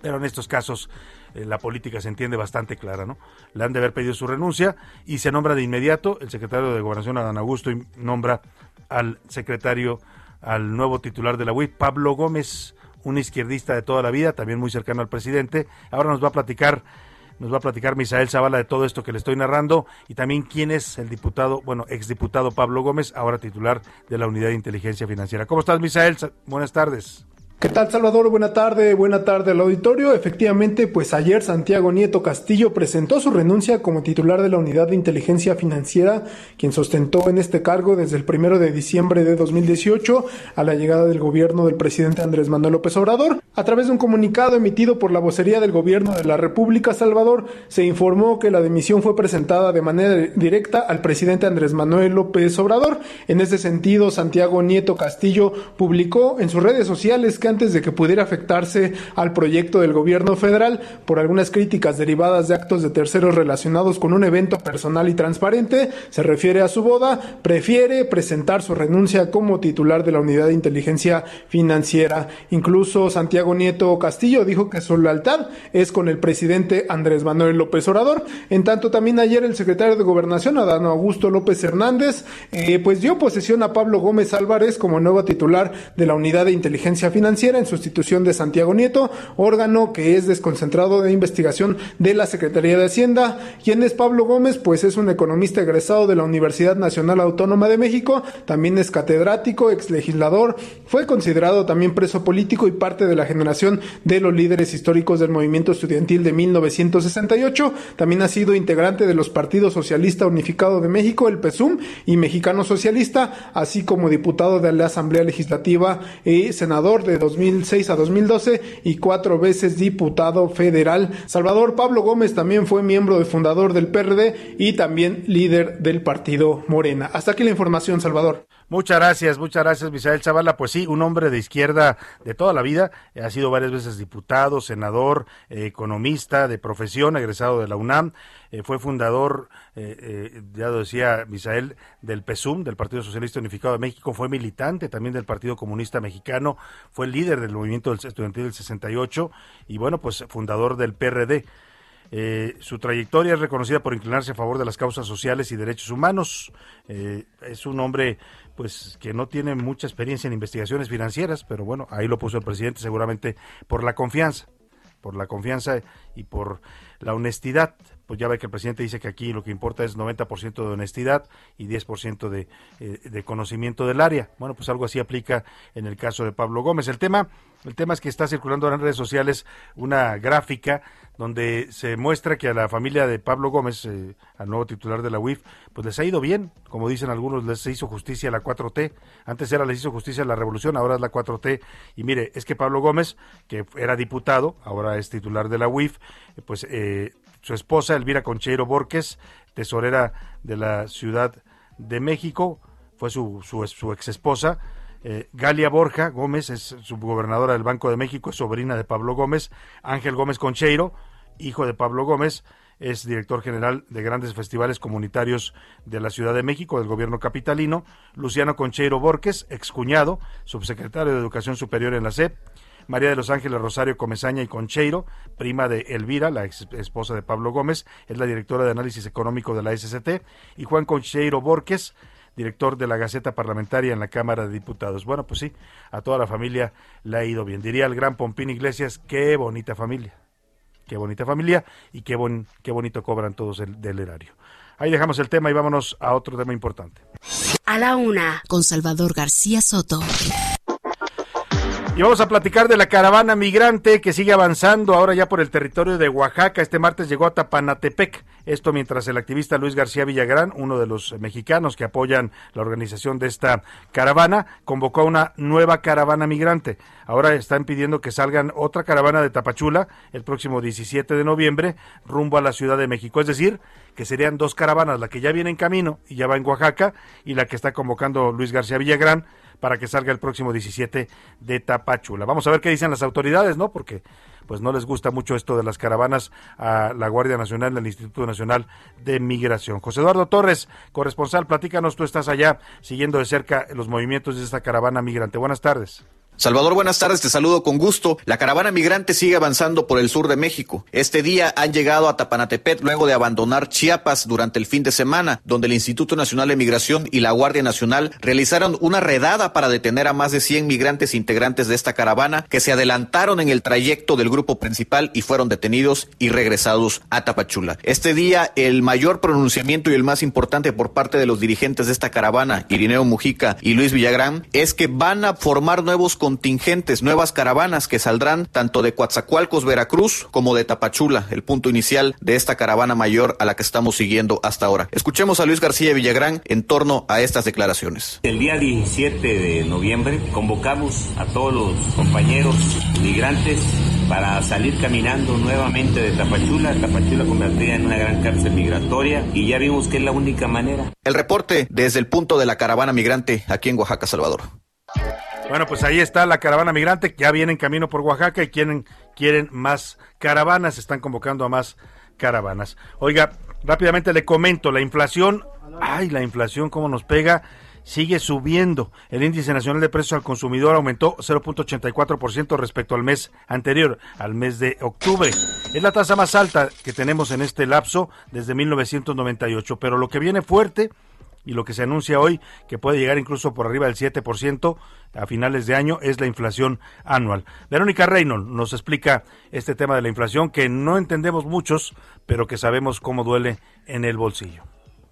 pero en estos casos eh, la política se entiende bastante clara, ¿no? Le han de haber pedido su renuncia y se nombra de inmediato el secretario de Gobernación, Adán Augusto, y nombra al secretario, al nuevo titular de la UIF, Pablo Gómez un izquierdista de toda la vida, también muy cercano al presidente. Ahora nos va a platicar nos va a platicar Misael Zavala de todo esto que le estoy narrando y también quién es el diputado, bueno, exdiputado Pablo Gómez, ahora titular de la Unidad de Inteligencia Financiera. ¿Cómo estás, Misael? Buenas tardes. ¿Qué tal Salvador? Buena tarde, buena tarde al auditorio. Efectivamente, pues ayer Santiago Nieto Castillo presentó su renuncia como titular de la Unidad de Inteligencia Financiera, quien sostentó en este cargo desde el primero de diciembre de 2018 a la llegada del gobierno del presidente Andrés Manuel López Obrador. A través de un comunicado emitido por la vocería del gobierno de la República Salvador, se informó que la dimisión fue presentada de manera directa al presidente Andrés Manuel López Obrador. En ese sentido, Santiago Nieto Castillo publicó en sus redes sociales que antes de que pudiera afectarse al proyecto del gobierno federal por algunas críticas derivadas de actos de terceros relacionados con un evento personal y transparente, se refiere a su boda, prefiere presentar su renuncia como titular de la Unidad de Inteligencia Financiera. Incluso Santiago Nieto Castillo dijo que su lealtad es con el presidente Andrés Manuel López Obrador. En tanto, también ayer el secretario de Gobernación, Adán Augusto López Hernández, eh, pues dio posesión a Pablo Gómez Álvarez como nuevo titular de la Unidad de Inteligencia Financiera en sustitución de Santiago Nieto, órgano que es desconcentrado de investigación de la Secretaría de Hacienda. ¿Quién es Pablo Gómez? Pues es un economista egresado de la Universidad Nacional Autónoma de México, también es catedrático, ex legislador, fue considerado también preso político y parte de la generación de los líderes históricos del movimiento estudiantil de 1968. También ha sido integrante de los partidos Socialista Unificado de México, el PESUM, y Mexicano Socialista, así como diputado de la Asamblea Legislativa y senador de 2006 a 2012 y cuatro veces diputado federal. Salvador Pablo Gómez también fue miembro de fundador del PRD y también líder del partido Morena. Hasta aquí la información, Salvador. Muchas gracias, muchas gracias, Misael Zavala. Pues sí, un hombre de izquierda de toda la vida, ha sido varias veces diputado, senador, eh, economista de profesión, egresado de la UNAM, eh, fue fundador, eh, ya lo decía Misael, del PESUM, del Partido Socialista Unificado de México, fue militante también del Partido Comunista Mexicano, fue líder del movimiento estudiantil del 68 y bueno, pues fundador del PRD. Eh, su trayectoria es reconocida por inclinarse a favor de las causas sociales y derechos humanos. Eh, es un hombre pues que no tiene mucha experiencia en investigaciones financieras, pero bueno, ahí lo puso el presidente seguramente por la confianza, por la confianza y por la honestidad. Pues ya ve que el presidente dice que aquí lo que importa es 90% de honestidad y 10% de, eh, de conocimiento del área. Bueno, pues algo así aplica en el caso de Pablo Gómez. El tema, el tema es que está circulando en redes sociales una gráfica donde se muestra que a la familia de Pablo Gómez, eh, al nuevo titular de la UIF, pues les ha ido bien, como dicen algunos, les hizo justicia la 4T, antes era les hizo justicia la revolución, ahora es la 4T, y mire, es que Pablo Gómez, que era diputado, ahora es titular de la UIF, pues eh, su esposa Elvira Concheiro Borges, tesorera de la Ciudad de México, fue su, su, su ex esposa, eh, Galia Borja Gómez es subgobernadora del Banco de México, es sobrina de Pablo Gómez, Ángel Gómez Concheiro, hijo de Pablo Gómez, es director general de grandes festivales comunitarios de la Ciudad de México, del gobierno capitalino, Luciano Concheiro Borges, excuñado, subsecretario de Educación Superior en la SEP, María de los Ángeles Rosario Comezaña y Concheiro, prima de Elvira, la ex esposa de Pablo Gómez, es la directora de análisis económico de la SCT, y Juan Concheiro Borges, director de la Gaceta Parlamentaria en la Cámara de Diputados. Bueno, pues sí, a toda la familia le ha ido bien. Diría el gran Pompín Iglesias, qué bonita familia. Qué bonita familia y qué, qué bonito cobran todos el, del erario. Ahí dejamos el tema y vámonos a otro tema importante. A la una, con Salvador García Soto. Y vamos a platicar de la caravana migrante que sigue avanzando ahora ya por el territorio de Oaxaca. Este martes llegó a Tapanatepec. Esto mientras el activista Luis García Villagrán, uno de los mexicanos que apoyan la organización de esta caravana, convocó a una nueva caravana migrante. Ahora están pidiendo que salgan otra caravana de Tapachula el próximo 17 de noviembre rumbo a la Ciudad de México. Es decir, que serían dos caravanas, la que ya viene en camino y ya va en Oaxaca y la que está convocando Luis García Villagrán para que salga el próximo 17 de Tapachula. Vamos a ver qué dicen las autoridades, ¿no? Porque pues no les gusta mucho esto de las caravanas a la Guardia Nacional del Instituto Nacional de Migración. José Eduardo Torres, corresponsal, platícanos, tú estás allá siguiendo de cerca los movimientos de esta caravana migrante. Buenas tardes. Salvador, buenas tardes, te saludo con gusto. La caravana migrante sigue avanzando por el sur de México. Este día han llegado a Tapanatepet luego de abandonar Chiapas durante el fin de semana, donde el Instituto Nacional de Migración y la Guardia Nacional realizaron una redada para detener a más de 100 migrantes integrantes de esta caravana que se adelantaron en el trayecto del grupo principal y fueron detenidos y regresados a Tapachula. Este día, el mayor pronunciamiento y el más importante por parte de los dirigentes de esta caravana, Irineo Mujica y Luis Villagrán, es que van a formar nuevos contingentes, nuevas caravanas que saldrán tanto de Coatzacoalcos, Veracruz, como de Tapachula, el punto inicial de esta caravana mayor a la que estamos siguiendo hasta ahora. Escuchemos a Luis García Villagrán en torno a estas declaraciones. El día 17 de noviembre convocamos a todos los compañeros migrantes para salir caminando nuevamente de Tapachula, Tapachula convertida en una gran cárcel migratoria y ya vimos que es la única manera. El reporte desde el punto de la caravana migrante aquí en Oaxaca, Salvador. Bueno, pues ahí está la caravana migrante, ya viene en camino por Oaxaca y quieren, quieren más caravanas, están convocando a más caravanas. Oiga, rápidamente le comento, la inflación, ay, la inflación cómo nos pega, sigue subiendo. El índice nacional de precios al consumidor aumentó 0.84% respecto al mes anterior, al mes de octubre. Es la tasa más alta que tenemos en este lapso desde 1998, pero lo que viene fuerte y lo que se anuncia hoy, que puede llegar incluso por arriba del 7% a finales de año, es la inflación anual. Verónica Reynolds nos explica este tema de la inflación que no entendemos muchos, pero que sabemos cómo duele en el bolsillo.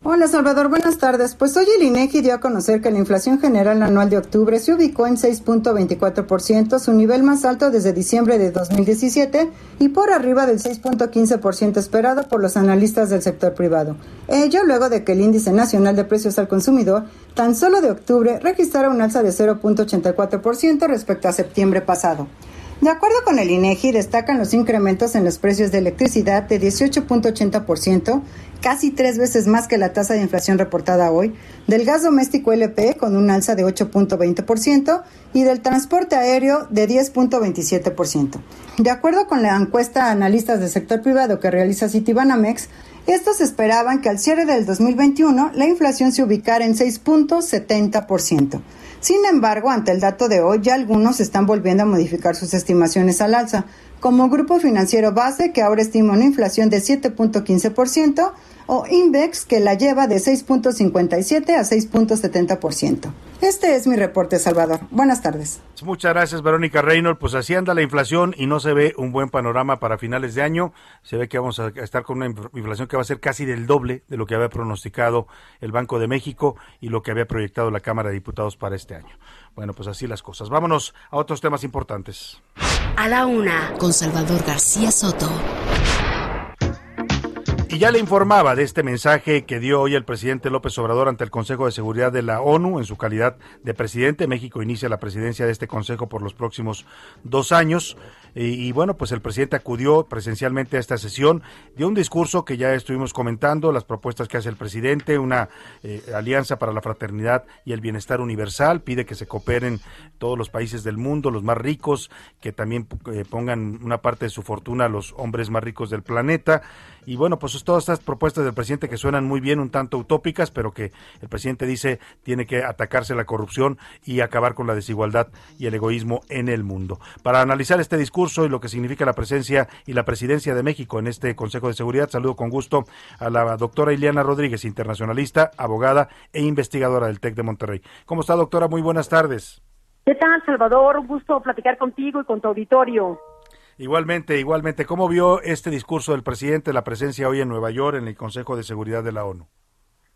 Hola Salvador, buenas tardes. Pues hoy el INEGI dio a conocer que la inflación general anual de octubre se ubicó en 6.24%, su nivel más alto desde diciembre de 2017 y por arriba del 6.15% esperado por los analistas del sector privado. Ello luego de que el índice nacional de precios al consumidor tan solo de octubre registrara un alza de 0.84% respecto a septiembre pasado. De acuerdo con el INEGI, destacan los incrementos en los precios de electricidad de 18.80%, casi tres veces más que la tasa de inflación reportada hoy, del gas doméstico LP con un alza de 8.20% y del transporte aéreo de 10.27%. De acuerdo con la encuesta analistas del sector privado que realiza Citibanamex, estos esperaban que al cierre del 2021 la inflación se ubicara en 6.70%. Sin embargo, ante el dato de hoy, ya algunos están volviendo a modificar sus estimaciones al alza, como Grupo Financiero Base, que ahora estima una inflación de 7.15%, o Index, que la lleva de 6.57 a 6.70%. Este es mi reporte, Salvador. Buenas tardes. Muchas gracias, Verónica Reynolds. Pues así anda la inflación y no se ve un buen panorama para finales de año. Se ve que vamos a estar con una inflación que va a ser casi del doble de lo que había pronosticado el Banco de México y lo que había proyectado la Cámara de Diputados para este año. Bueno, pues así las cosas. Vámonos a otros temas importantes. A la una, con Salvador García Soto. Y ya le informaba de este mensaje que dio hoy el presidente López Obrador ante el Consejo de Seguridad de la ONU en su calidad de presidente. México inicia la presidencia de este Consejo por los próximos dos años. Y, bueno, pues el presidente acudió presencialmente a esta sesión, dio un discurso que ya estuvimos comentando, las propuestas que hace el presidente, una eh, alianza para la fraternidad y el bienestar universal, pide que se cooperen todos los países del mundo, los más ricos, que también eh, pongan una parte de su fortuna a los hombres más ricos del planeta. Y bueno, pues todas estas propuestas del presidente que suenan muy bien, un tanto utópicas, pero que el presidente dice tiene que atacarse la corrupción y acabar con la desigualdad y el egoísmo en el mundo. Para analizar este discurso y lo que significa la presencia y la presidencia de México en este Consejo de Seguridad, saludo con gusto a la doctora Ileana Rodríguez, internacionalista, abogada e investigadora del TEC de Monterrey. ¿Cómo está, doctora? Muy buenas tardes. ¿Qué tal, Salvador? Un gusto platicar contigo y con tu auditorio. Igualmente, igualmente. ¿Cómo vio este discurso del presidente, la presencia hoy en Nueva York en el Consejo de Seguridad de la ONU?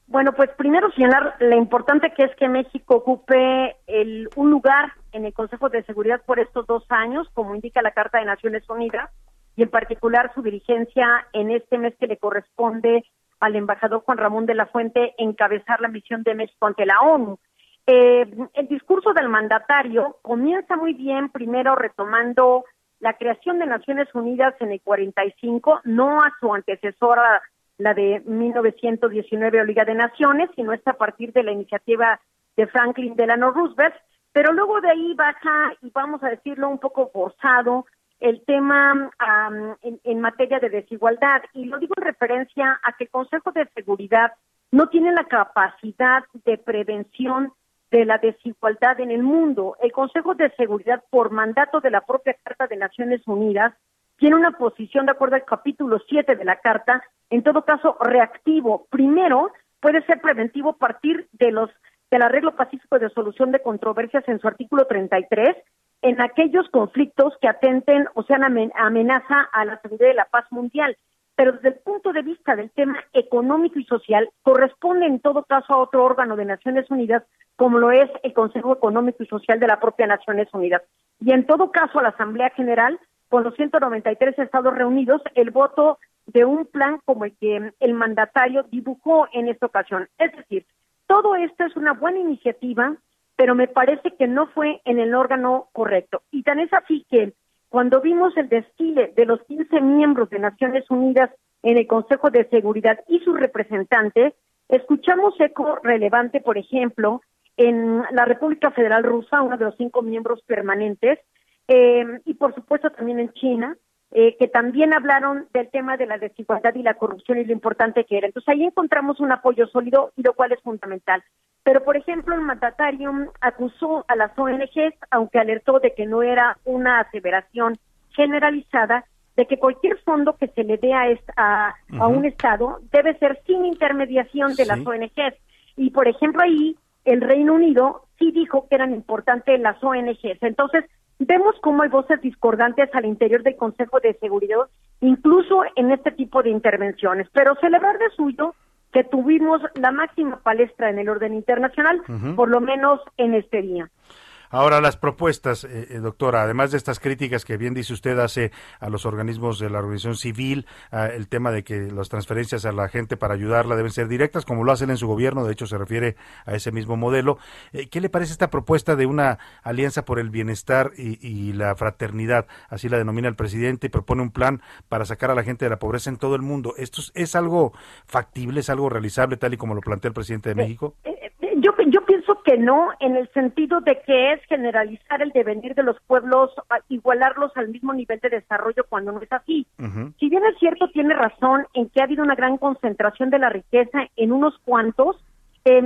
Bueno, pues primero señalar lo importante que es que México ocupe el, un lugar en el Consejo de Seguridad por estos dos años, como indica la Carta de Naciones Unidas, y en particular su dirigencia en este mes que le corresponde al embajador Juan Ramón de la Fuente encabezar la misión de México ante la ONU. Eh, el discurso del mandatario comienza muy bien, primero retomando la creación de Naciones Unidas en el 45, no a su antecesora, la de 1919 o Liga de Naciones, sino es a partir de la iniciativa de Franklin Delano Roosevelt, pero luego de ahí baja, y vamos a decirlo un poco forzado, el tema en, en materia de desigualdad, y lo digo en referencia a que el Consejo de Seguridad no tiene la capacidad de prevención de la desigualdad en el mundo. El Consejo de Seguridad, por mandato de la propia Carta de Naciones Unidas, tiene una posición, de acuerdo al capítulo 7 de la Carta, en todo caso reactivo. Primero, puede ser preventivo a partir de los del arreglo pacífico de solución de controversias en su artículo 33, en aquellos conflictos que atenten o sean amenaza a la seguridad y la paz mundial pero desde el punto de vista del tema económico y social, corresponde en todo caso a otro órgano de Naciones Unidas, como lo es el Consejo Económico y Social de la propia Naciones Unidas. Y en todo caso a la Asamblea General, con los 193 Estados reunidos, el voto de un plan como el que el mandatario dibujó en esta ocasión. Es decir, todo esto es una buena iniciativa, pero me parece que no fue en el órgano correcto. Y tan es así que cuando vimos el desfile de los 15 miembros de Naciones Unidas en el Consejo de Seguridad y sus representantes, escuchamos eco relevante, por ejemplo, en la República Federal Rusa, uno de los cinco miembros permanentes, eh, y por supuesto también en China, eh, que también hablaron del tema de la desigualdad y la corrupción y lo importante que era. Entonces ahí encontramos un apoyo sólido y lo cual es fundamental. Pero, por ejemplo, el mandatario acusó a las ONGs, aunque alertó de que no era una aseveración generalizada, de que cualquier fondo que se le dé a, a, a un Estado debe ser sin intermediación de las ONGs. Y, por ejemplo, ahí el Reino Unido sí dijo que eran importantes las ONGs. Entonces, Vemos cómo hay voces discordantes al interior del Consejo de Seguridad, incluso en este tipo de intervenciones. Pero celebrar de suyo que tuvimos la máxima palestra en el orden internacional, por lo menos en este día. Ahora, las propuestas, eh, eh, doctora, además de estas críticas que bien dice usted hace a los organismos de la organización civil, el tema de que las transferencias a la gente para ayudarla deben ser directas, como lo hacen en su gobierno, de hecho se refiere a ese mismo modelo. Eh, ¿Qué le parece esta propuesta de una alianza por el bienestar y, la fraternidad? Así la denomina el presidente y propone un plan para sacar a la gente de la pobreza en todo el mundo. ¿Esto es, algo factible, es algo realizable, tal y como lo plantea el presidente de México? Pienso que no, en el sentido de que es generalizar el devenir de los pueblos, igualarlos al mismo nivel de desarrollo cuando no es así. Si bien es cierto, tiene razón en que ha habido una gran concentración de la riqueza en unos cuantos, eh,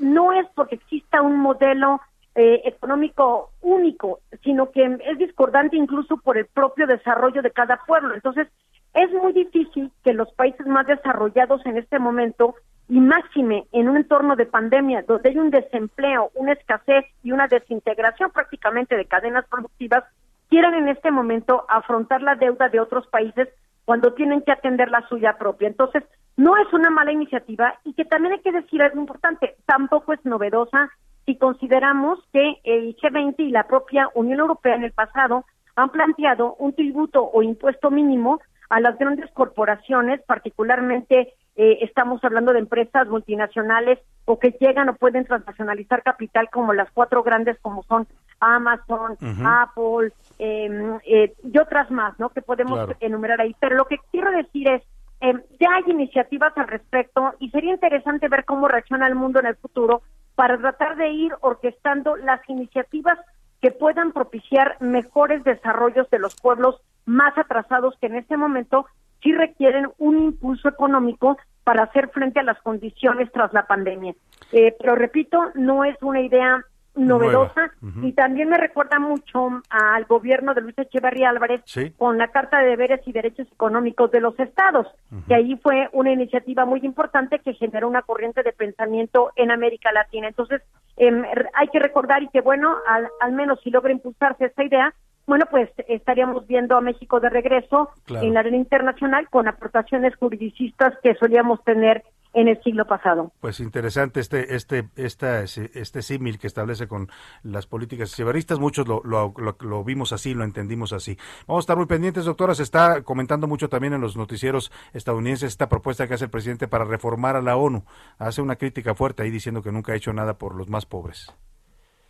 no es porque exista un modelo eh, económico único, sino que es discordante incluso por el propio desarrollo de cada pueblo. Entonces, es muy difícil que los países más desarrollados en este momento y máxime en un entorno de pandemia donde hay un desempleo, una escasez y una desintegración prácticamente de cadenas productivas, quieran en este momento afrontar la deuda de otros países cuando tienen que atender la suya propia. Entonces, no es una mala iniciativa y que también hay que decir algo importante, tampoco es novedosa si consideramos que el G20 y la propia Unión Europea en el pasado han planteado un tributo o impuesto mínimo a las grandes corporaciones, particularmente eh, estamos hablando de empresas multinacionales o que llegan o pueden transnacionalizar capital como las cuatro grandes como son Amazon, Apple em, eh, y otras más, ¿no? Que podemos enumerar ahí. Pero lo que quiero decir es, em, ya hay iniciativas al respecto y sería interesante ver cómo reacciona el mundo en el futuro para tratar de ir orquestando las iniciativas que puedan propiciar mejores desarrollos de los pueblos más atrasados que en este momento sí requieren un impulso económico para hacer frente a las condiciones tras la pandemia. Eh, pero repito, no es una idea novedosa y también me recuerda mucho al gobierno de Luis Echeverría Álvarez con la Carta de Deberes y Derechos Económicos de los Estados, que ahí fue una iniciativa muy importante que generó una corriente de pensamiento en América Latina. Entonces, em, hay que recordar y que bueno, al, al menos si logra impulsarse esta idea, bueno, pues estaríamos viendo a México de regreso en la arena internacional con aportaciones juridicistas que solíamos tener en el siglo pasado. Pues interesante este este esta, este símil que establece con las políticas echeverristas. Muchos lo, lo, lo, vimos así, lo entendimos así. Vamos a estar muy pendientes, doctora. Se está comentando mucho también en los noticieros estadounidenses esta propuesta que hace el presidente para reformar a la ONU. Hace una crítica fuerte ahí diciendo que nunca ha hecho nada por los más pobres.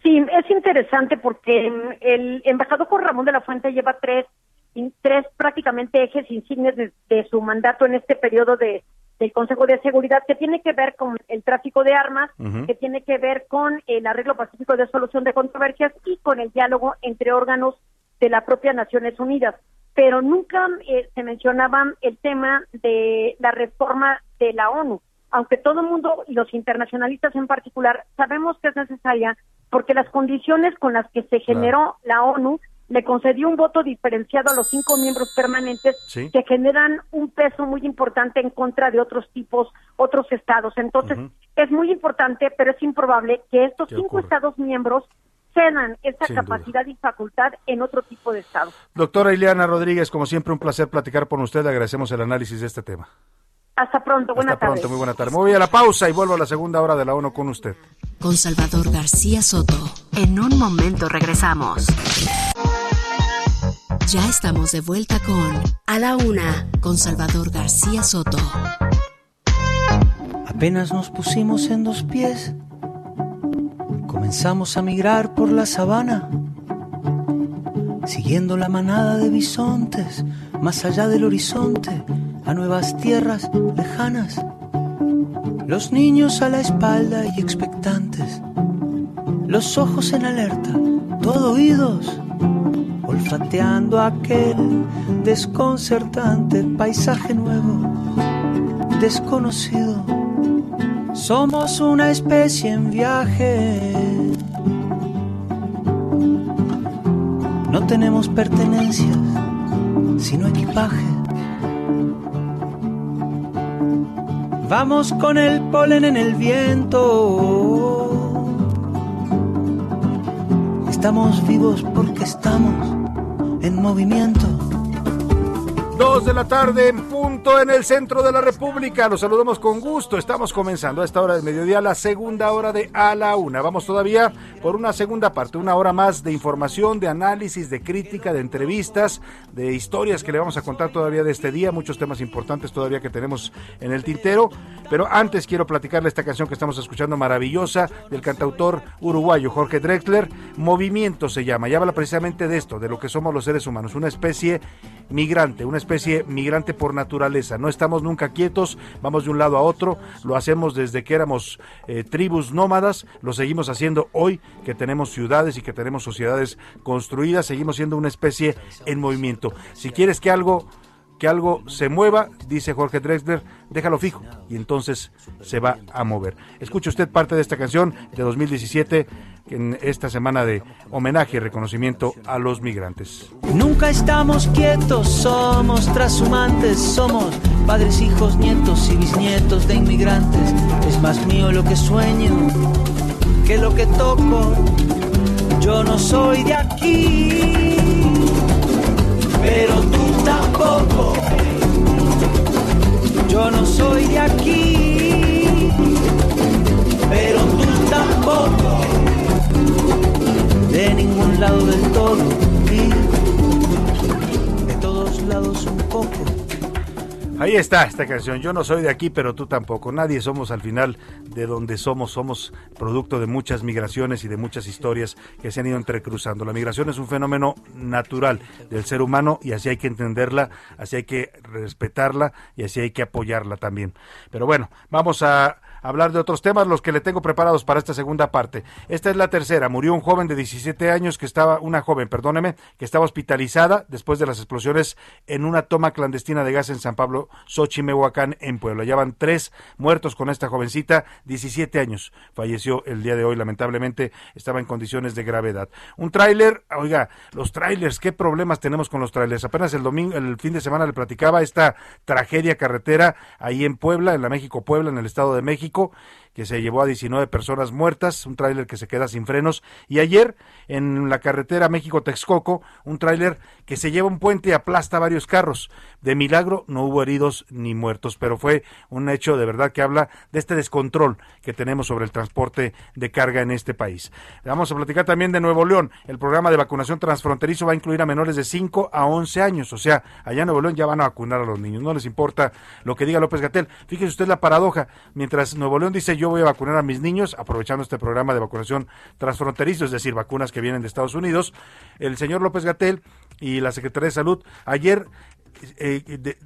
Sí, es interesante porque el embajador Ramón de la Fuente lleva tres, tres prácticamente ejes insignes de, su mandato en este periodo de, del Consejo de Seguridad que tiene que ver con el tráfico de armas, que tiene que ver con el arreglo pacífico de solución de controversias y con el diálogo entre órganos de la propia Naciones Unidas. Pero nunca eh, se mencionaba el tema de la reforma de la ONU, aunque todo el mundo, y los internacionalistas en particular, sabemos que es necesaria porque las condiciones con las que se generó la ONU le concedió un voto diferenciado a los cinco miembros permanentes que generan un peso muy importante en contra de otros tipos, otros estados. Entonces, es muy importante, pero es improbable que estos cinco estados miembros cedan esa capacidad y facultad en otro tipo de estados. Doctora Ileana Rodríguez, como siempre, un placer platicar con usted. Le agradecemos el análisis de este tema. Hasta pronto, buenas Hasta pronto, muy buena tarde. Me voy a la pausa y vuelvo a la segunda hora de la ONU con usted. Con Salvador García Soto. En un momento regresamos. Ya estamos de vuelta con A la Una, con Salvador García Soto. Apenas nos pusimos en dos pies, comenzamos a migrar por la sabana, siguiendo la manada de bisontes, más allá del horizonte a nuevas tierras lejanas. Los niños a la espalda y expectantes, los ojos en alerta, todo oídos, olfateando aquel desconcertante paisaje nuevo, desconocido. Somos una especie en viaje. No tenemos pertenencias, sino equipaje. Vamos con el polen en el viento. Estamos vivos porque estamos en movimiento. Dos de la tarde en el centro de la República. Los saludamos con gusto. Estamos comenzando a esta hora del mediodía la segunda hora de A la Una. Vamos todavía por una segunda parte, una hora más de información, de análisis, de crítica, de entrevistas, de historias que le vamos a contar todavía de este día. Muchos temas importantes todavía que tenemos en el tintero. Pero antes quiero platicarle esta canción que estamos escuchando maravillosa del cantautor uruguayo Jorge Drexler. Movimiento se llama. Y habla precisamente de esto, de lo que somos los seres humanos. Una especie migrante, una especie migrante por naturaleza. No estamos nunca quietos, vamos de un lado a otro, lo hacemos desde que éramos eh, tribus nómadas, lo seguimos haciendo hoy que tenemos ciudades y que tenemos sociedades construidas, seguimos siendo una especie en movimiento. Si quieres que algo que algo se mueva, dice Jorge Drexler, déjalo fijo y entonces se va a mover. Escuche usted parte de esta canción de 2017 en esta semana de homenaje y reconocimiento a los migrantes. Nunca estamos quietos, somos trashumantes, somos padres, hijos, nietos y bisnietos de inmigrantes. Es más mío lo que sueño que lo que toco. Yo no soy de aquí, pero tú tampoco. Yo no soy de aquí, pero tú tampoco de ningún lado del todo y de todos lados un poco. Ahí está esta canción. Yo no soy de aquí, pero tú tampoco. Nadie somos al final de donde somos. Somos producto de muchas migraciones y de muchas historias que se han ido entrecruzando. La migración es un fenómeno natural del ser humano y así hay que entenderla, así hay que respetarla y así hay que apoyarla también. Pero bueno, vamos a hablar de otros temas, los que le tengo preparados para esta segunda parte. Esta es la tercera. Murió un joven de 17 años que estaba, una joven, perdóneme, que estaba hospitalizada después de las explosiones en una toma clandestina de gas en San Pablo, Xochimehuacán, en Puebla. Ya van tres muertos con esta jovencita, 17 años. Falleció el día de hoy, lamentablemente, estaba en condiciones de gravedad. Un tráiler, oiga, los tráilers, qué problemas tenemos con los tráilers. Apenas el domingo, el fin de semana le platicaba esta tragedia carretera ahí en Puebla, en la México Puebla, en el Estado de México que se llevó a 19 personas muertas, un tráiler que se queda sin frenos, y ayer en la carretera México-Texcoco, un tráiler que se lleva un puente y aplasta varios carros. De milagro no hubo heridos ni muertos, pero fue un hecho de verdad que habla de este descontrol que tenemos sobre el transporte de carga en este país. Vamos a platicar también de Nuevo León. El programa de vacunación transfronterizo va a incluir a menores de 5 a 11 años, o sea, allá en Nuevo León ya van a vacunar a los niños, no les importa lo que diga López Gatel. Fíjese usted la paradoja, mientras Nuevo León dice yo voy a vacunar a mis niños, aprovechando este programa de vacunación transfronterizo, es decir, vacunas que vienen de Estados Unidos. El señor López Gatel y la Secretaría de Salud ayer eh,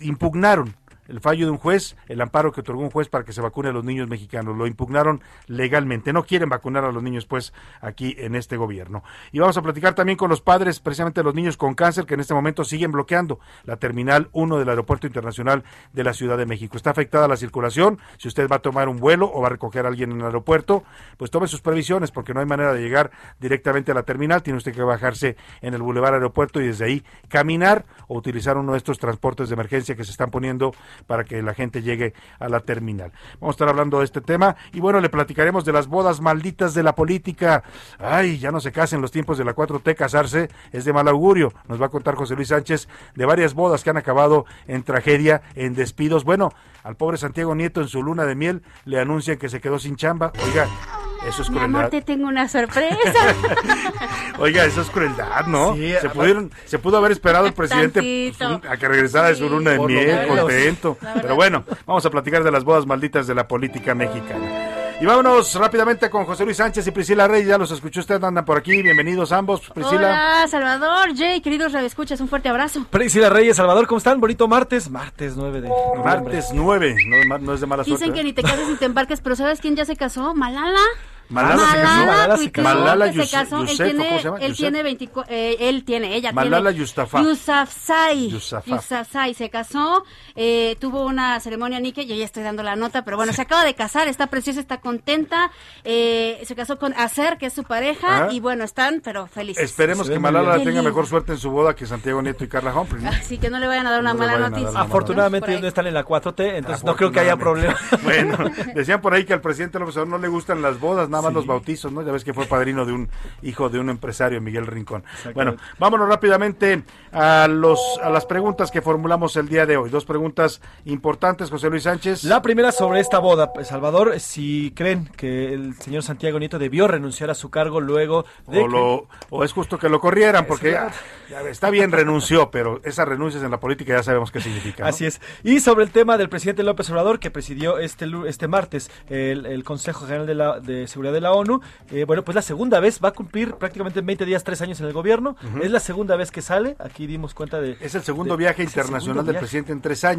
impugnaron el fallo de un juez, el amparo que otorgó un juez para que se vacune a los niños mexicanos. Lo impugnaron legalmente. No quieren vacunar a los niños, pues, aquí en este gobierno. Y vamos a platicar también con los padres, precisamente los niños con cáncer, que en este momento siguen bloqueando la Terminal 1 del Aeropuerto Internacional de la Ciudad de México. Está afectada la circulación. Si usted va a tomar un vuelo o va a recoger a alguien en el aeropuerto, pues tome sus previsiones, porque no hay manera de llegar directamente a la terminal. Tiene usted que bajarse en el Boulevard Aeropuerto y desde ahí caminar o utilizar uno de estos transportes de emergencia que se están poniendo para que la gente llegue a la terminal. Vamos a estar hablando de este tema y bueno, le platicaremos de las bodas malditas de la política. Ay, ya no se casen los tiempos de la 4T, casarse es de mal augurio. Nos va a contar José Luis Sánchez de varias bodas que han acabado en tragedia, en despidos. Bueno, al pobre Santiago Nieto en su luna de miel le anuncian que se quedó sin chamba. Oiga, eso es crueldad. Mi amor, te tengo una sorpresa. Oiga, eso es crueldad, ¿no? se, pudieron, se pudo haber esperado el presidente pues, a que regresara de su luna de miel, contento. Pero bueno, vamos a platicar de las bodas malditas de la política mexicana. Y vámonos rápidamente con José Luis Sánchez y Priscila Reyes. Ya los escuchó usted, andan por aquí. Bienvenidos ambos, Priscila. Hola, Salvador, Jay, queridos escuchas, un fuerte abrazo. Priscila Reyes, Salvador, ¿cómo están? Bonito martes, martes 9 de Martes 9, no, es de mala suerte. Dicen que ni te cases ni te embarques, pero ¿sabes quién ya se casó? Malala. Malala, Malala, se casó. Malala, se casó. él tiene, él tiene 24, eh, él tiene, ella Malala tiene. Yousafzai. Yousafzai. Yousafzai. Se casó, eh, tuvo una ceremonia Nike, yo ya estoy dando la nota, pero bueno, se acaba de casar, está preciosa, está contenta. Eh, se casó con Acer, que es su pareja, Ah. y bueno, están, pero felices. Esperemos que Malala tenga mejor suerte en su boda que Santiago Nieto y Carla Humphrey. ¿no? Así que no le vayan a dar una No mala noticia. una Afortunadamente ellos no están en la 4T, entonces no creo que haya problema. Bueno, decían por ahí que al presidente López Obrador no le gustan las bodas, nada más los bautizos, ¿no? Ya ves que fue padrino de un hijo de un empresario, Miguel Rincón. Bueno, vámonos rápidamente a los a las preguntas que formulamos el día de hoy. Dos preguntas importantes, José Luis Sánchez. La primera sobre esta boda, Salvador, si creen que el señor Santiago Nieto debió renunciar a su cargo luego de o, que- lo- o es justo que lo corrieran, porque Es ya, ya está bien, renunció, pero esas renuncias en la política ya sabemos qué significa. ¿no? Así es. Y sobre el tema del presidente López Obrador, que presidió este, este martes el, el Consejo General de, la, de Seguridad de la ONU, eh, bueno, pues la segunda vez, va a cumplir prácticamente en 20 días, tres años en el gobierno. Es la segunda vez que sale, aquí dimos cuenta de... Es el segundo de- viaje internacional segundo del viaje. presidente en tres años.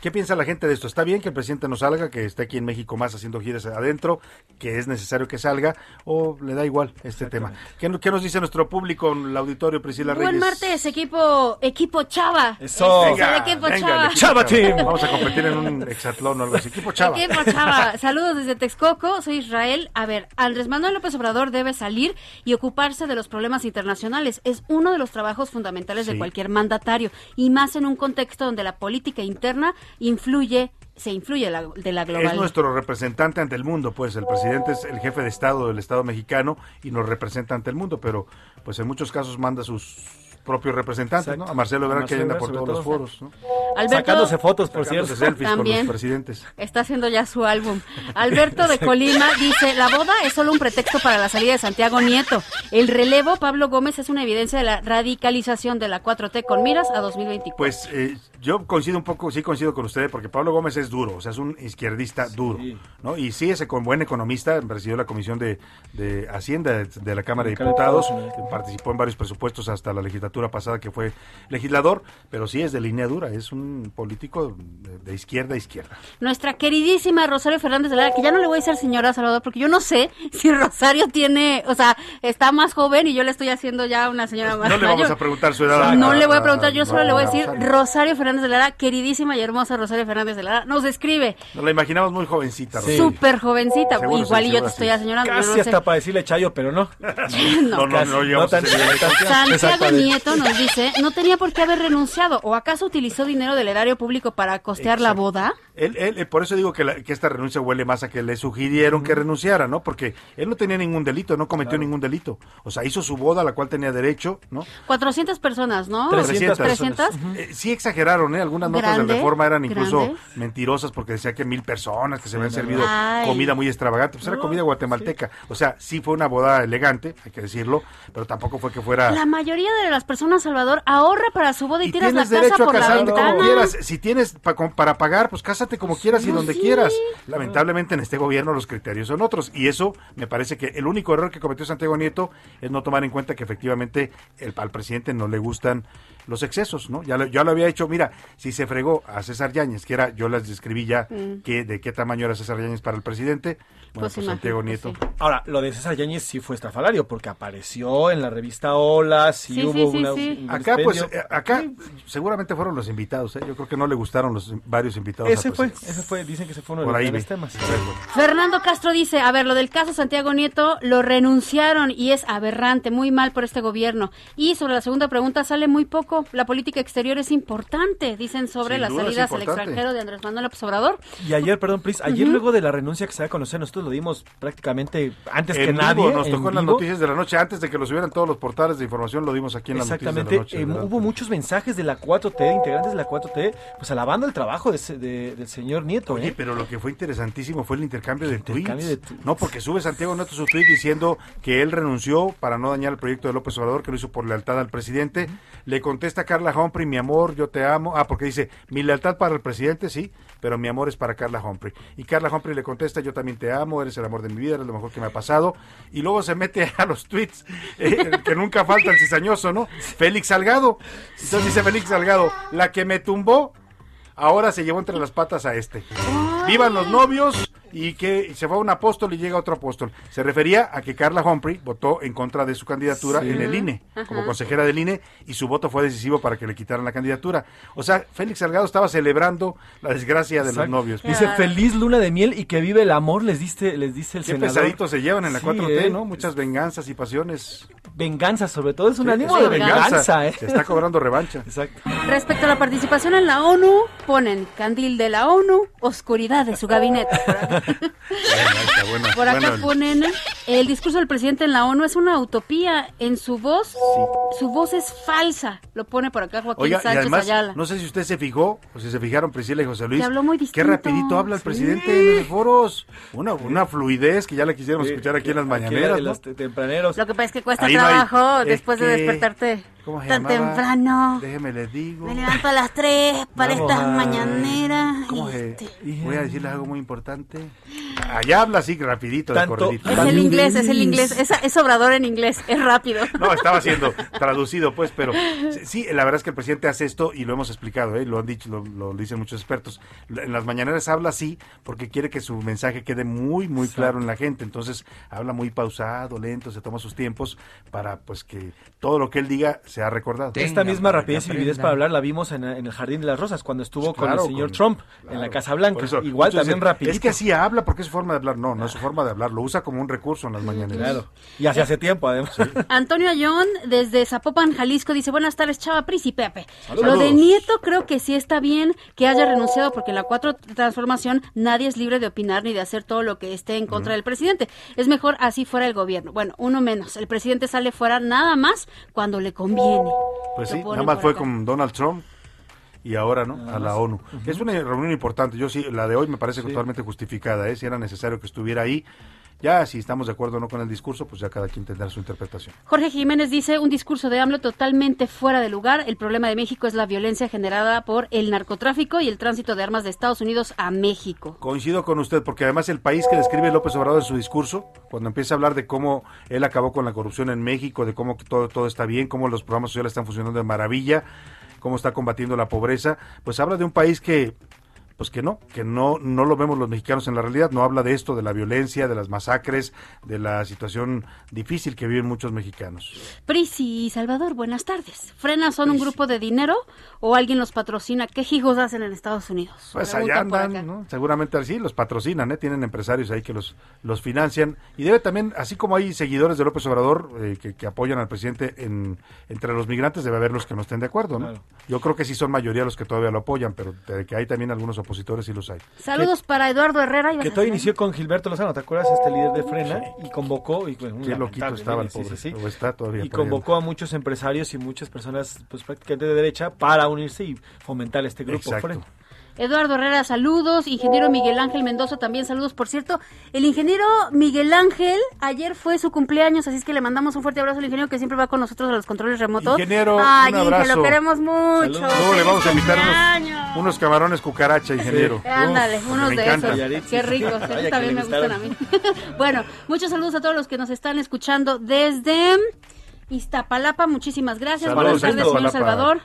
¿Qué piensa la gente de esto? ¿Está bien que el presidente no salga, que esté aquí en México más haciendo giras adentro, que es necesario que salga, o le da igual este tema? ¿Qué, no- qué nos dice nuestro público, el auditorio Priscila Reyes? Buen martes, equipo, equipo Chava. Eso. Este, Venga, el equipo venga, Chava. el equipo Chava. Vamos a competir en un hexatlón o algo así. Equipo Chava. Equipo Chava. Saludos desde Texcoco, soy Israel. A ver, Andrés Manuel López Obrador debe salir y ocuparse de los problemas internacionales. Es uno de los trabajos fundamentales de cualquier mandatario y más en un contexto donde la política interna influye, se influye la- de la Es global. nuestro representante ante el mundo, pues el presidente es el jefe de Estado del Estado mexicano y nos representa ante el mundo, pero pues en muchos casos manda sus propios representantes, ¿no? A Marcelo Ebrard que anda por todos los foros, ¿no? Alberto- Sacándose fotos, por Sacándose cierto. selfies con También. los presidentes. Está haciendo ya su álbum. Alberto de Colima dice, la boda es solo un pretexto para la salida de Santiago Nieto. El relevo, Pablo Gómez, es una evidencia de la radicalización de la 4T con miras a 2024. Pues eh, yo coincido un poco, sí coincido con usted, porque Pablo Gómez es duro, o sea, es un izquierdista duro, ¿no? Y sí, ese con buen economista, presidió la Comisión de, de Hacienda de, de la Cámara de Diputados, participó en varios presupuestos hasta la legislatura pasada que fue legislador, pero sí es de línea dura, es un político de, de izquierda a izquierda. Nuestra queridísima Rosario Fernández de Lara, que ya no le voy a decir señora Salvador, porque yo no sé si Rosario tiene, o sea, está más joven y yo le estoy haciendo ya una señora más No le vamos mayor. a preguntar su edad. No a- le voy a a- preguntar, yo solo le voy a a decir Rosario. Rosario Fernández de Lara, queridísima y hermosa Rosario Fernández de Lara, nos escribe, Nos la imaginamos muy jovencita. Sí. Rosario. súper jovencita, Seguro igual sí, y yo te estoy aseñorando, Casi no sé. hasta para decirle Chayo, pero no. No, no, no, llegamos tan a ese nivel. Nos dice, no tenía por qué haber renunciado, o acaso utilizó dinero del erario público para costear la boda. Él, él- eh, por eso digo que, la- que esta renuncia huele más a que le sugirieron que renunciara, ¿no? Porque él no tenía ningún delito, no cometió ningún delito. O sea, hizo su boda a la cual tenía derecho, ¿no? 400 personas, ¿no? 300. 300. Eh, sí exageraron, ¿eh? Algunas notas Grande, de reforma eran incluso grande. mentirosas porque decía que mil personas, que se habían servido Ay. comida muy extravagante. Pues era comida guatemalteca. O sea, sí fue una boda elegante, hay que decirlo, pero tampoco fue que fuera... La mayoría de las personas, Salvador, ahorra para su boda y, Y tiras la casa por la ventana. como quieras. Si tienes pa- para pagar, pues cásate como quieras y donde sí. quieras. Lamentablemente en este gobierno los criterios son otros. Y eso me parece que el único error que cometió Santiago Nieto es no tomar en cuenta que efectivamente el, al presidente no le gustan los excesos, ¿no? Ya lo, ya lo había hecho, mira, si se fregó a César Yáñez, que era, yo les describí ya Mm. que, de qué tamaño era César Yáñez para el presidente, bueno, Pues pues, Santiago Nieto. Ahora, lo de César Yáñez sí fue estrafalario, porque apareció en la revista Hola, sí, Sí, hubo sí, sí, una- sí. un Acá, pues, eh, acá seguramente fueron los invitados, ¿eh? Yo creo que no le gustaron los varios invitados. Ese fue, ese fue, dicen que se fue uno de los temas. Fernando Castro dice, a ver, lo del caso Santiago Nieto lo renunciaron y es aberrante, muy mal por este gobierno. Y sobre la segunda pregunta sale muy poco. La política exterior es importante, dicen sobre Sin las salidas al extranjero de Andrés Manuel López Obrador. Y ayer, perdón, Pris, ayer luego de la renuncia que se da a conocer, nosotros lo dimos prácticamente antes que En vivo, nadie. nos tocó en las vivo. noticias de la noche, antes de que lo subieran todos los portales de información, lo dimos aquí en las noticias de Exactamente, la noche. eh, ¿verdad? hubo muchos mensajes de la 4T, integrantes de la 4T, pues alabando el trabajo de- del señor Nieto. Oye, ¿eh? pero lo que fue interesantísimo fue el intercambio de intercambio tweets. de tweets. No, porque sube Santiago Nieto su tweet diciendo que él renunció para no dañar el proyecto de López Obrador, que lo hizo por lealtad al presidente. Le contesta Carla Humphrey, mi amor, yo te amo. Ah, porque dice, mi lealtad para el presidente, sí, pero mi amor es para Carla Humphrey. Y Carla Humphrey le contesta, yo también te amo, eres el amor de mi vida, eres lo mejor que me ha pasado. Y luego se mete a los tweets, eh, que nunca falta el cizañoso, ¿no? Félix Salgado. Entonces dice Félix Salgado, la que me tumbó, ahora se llevó entre las patas a este. Vivan los novios y que se fue un apóstol y llega otro apóstol. Se refería a que Carla Humphrey votó en contra de su candidatura Sí. en el INE, como consejera del INE, y su voto fue decisivo para que le quitaran la candidatura. O sea, Félix Salgado estaba celebrando la desgracia de los novios. Dice feliz luna de miel y que vive el amor, les diste, les dice el Qué senador. pesaditos se llevan en la Sí, 4T, ¿eh? ¿no? Muchas venganzas y pasiones. Venganza, sobre todo, es un Sí, ánimo es de venganza, ¿eh? Se está cobrando revancha. Exacto. Respecto a la participación en la ONU, ponen candil de la ONU, oscuridad de su gabinete. Bueno, ahí está, buena- Por acá bueno, ponen el discurso del presidente en la ONU es una utopía. En su voz, su voz es falsa. Lo pone por acá Joaquín Oiga, y Sánchez además, Ayala. no sé si usted se fijó, o si se fijaron Priscila y José Luis, habló muy qué rapidito habla el Sí. presidente en los foros. Una, una fluidez que ya la quisiéramos Sí, escuchar aquí en las mañaneras, ¿no? los te- tempraneros. Lo que pasa es que cuesta Ahí no hay- trabajo es después de que- despertarte ¿Cómo se tan llamaba? temprano. Déjeme les digo. Me levanto a las 3 para Vamos estas a- mañaneras. ¿Cómo y se- este- Voy a decirles algo muy importante. Allá habla así rapidito, de Tanto- corridito. Es el inglés, es el inglés. Es, es obrador en inglés, es rápido. No, estaba siendo traducido, pues, pero sí, la verdad es que el presidente hace esto y lo hemos explicado, ¿eh? lo han dicho, lo, lo dicen muchos expertos. En las mañaneras habla así porque quiere que su mensaje quede muy, muy claro en la gente. Entonces habla muy pausado, lento, se toma sus tiempos para, pues, que todo lo que él diga sea recordado. Esta misma rapidez y vividez para hablar la vimos en, en el Jardín de las Rosas cuando estuvo con Claro, el señor con- Trump en la Casa Blanca. Eso, Igual también rapidito. Es que así habla porque es su forma de hablar. No, no es su forma de hablar. Lo usa como un recurso en las mañaneras. Claro. Y hace hace tiempo, además. Antonio Ayón, desde Zapopan, Jalisco, dice, buenas tardes, Chava Pris y Pepe. Saludos. Lo de Nieto creo que sí está bien que haya renunciado porque en la cuatro transformación nadie es libre de opinar ni de hacer todo lo que esté en contra del presidente. Es mejor así fuera el gobierno. Bueno, uno menos. El presidente sale fuera nada más cuando le conviene. Pues sí, nada más fue acá. con Donald Trump y ahora, ¿no? A la ONU. Es una reunión importante. Yo sí, la de hoy me parece totalmente justificada, ¿eh? Si era necesario que estuviera ahí. Ya, si estamos de acuerdo o no con el discurso, pues ya cada quien tendrá su interpretación. Jorge Jiménez dice un discurso de AMLO totalmente fuera de lugar. El problema de México es la violencia generada por el narcotráfico y el tránsito de armas de Estados Unidos a México. Coincido con usted, porque además el país que describe López Obrador en su discurso, cuando empieza a hablar de cómo él acabó con la corrupción en México, de cómo todo, todo está bien, cómo los programas sociales están funcionando de maravilla, cómo está combatiendo la pobreza, pues habla de un país que pues que no, que no, no lo vemos los mexicanos en la realidad, no habla de esto, de la violencia, de las masacres, de la situación difícil que viven muchos mexicanos. Prisi Salvador, buenas tardes. ¿Frenas son un grupo de dinero o alguien los patrocina? ¿Qué hijos hacen en Estados Unidos? Pues allá andan, ¿no? seguramente así, los patrocinan, ¿eh? tienen empresarios ahí que los, los financian y debe también, así como hay seguidores de López Obrador eh, que, apoyan al presidente en, entre los migrantes, debe haber los que no estén de acuerdo, ¿no? Yo creo que sí son mayoría los que todavía lo apoyan, pero de que hay también algunos opositores y los hay. Saludos para Eduardo Herrera. Que todo inició con Gilberto Lozano, ¿te acuerdas? Este líder de Frena y convocó, y bueno, Qué loquito estaba el pobre, está todavía. Y convocó a muchos empresarios y muchas personas pues prácticamente de derecha para unirse y fomentar este grupo Frena. Eduardo Herrera, saludos. Ingeniero Miguel Ángel Mendoza, también saludos. Por cierto, el ingeniero Miguel Ángel, ayer fue su cumpleaños, así es que le mandamos un fuerte abrazo al ingeniero que siempre va con nosotros a los controles remotos. Ingeniero, Ay, un abrazo. lo queremos mucho. Luego le vamos a invitar unos, camarones cucaracha, ingeniero. ándale, unos de esos. Qué ricos, también me gustan a mí. bueno, muchos saludos a todos los que nos están escuchando desde Iztapalapa. Muchísimas gracias. Buenas tardes, señor Salvador.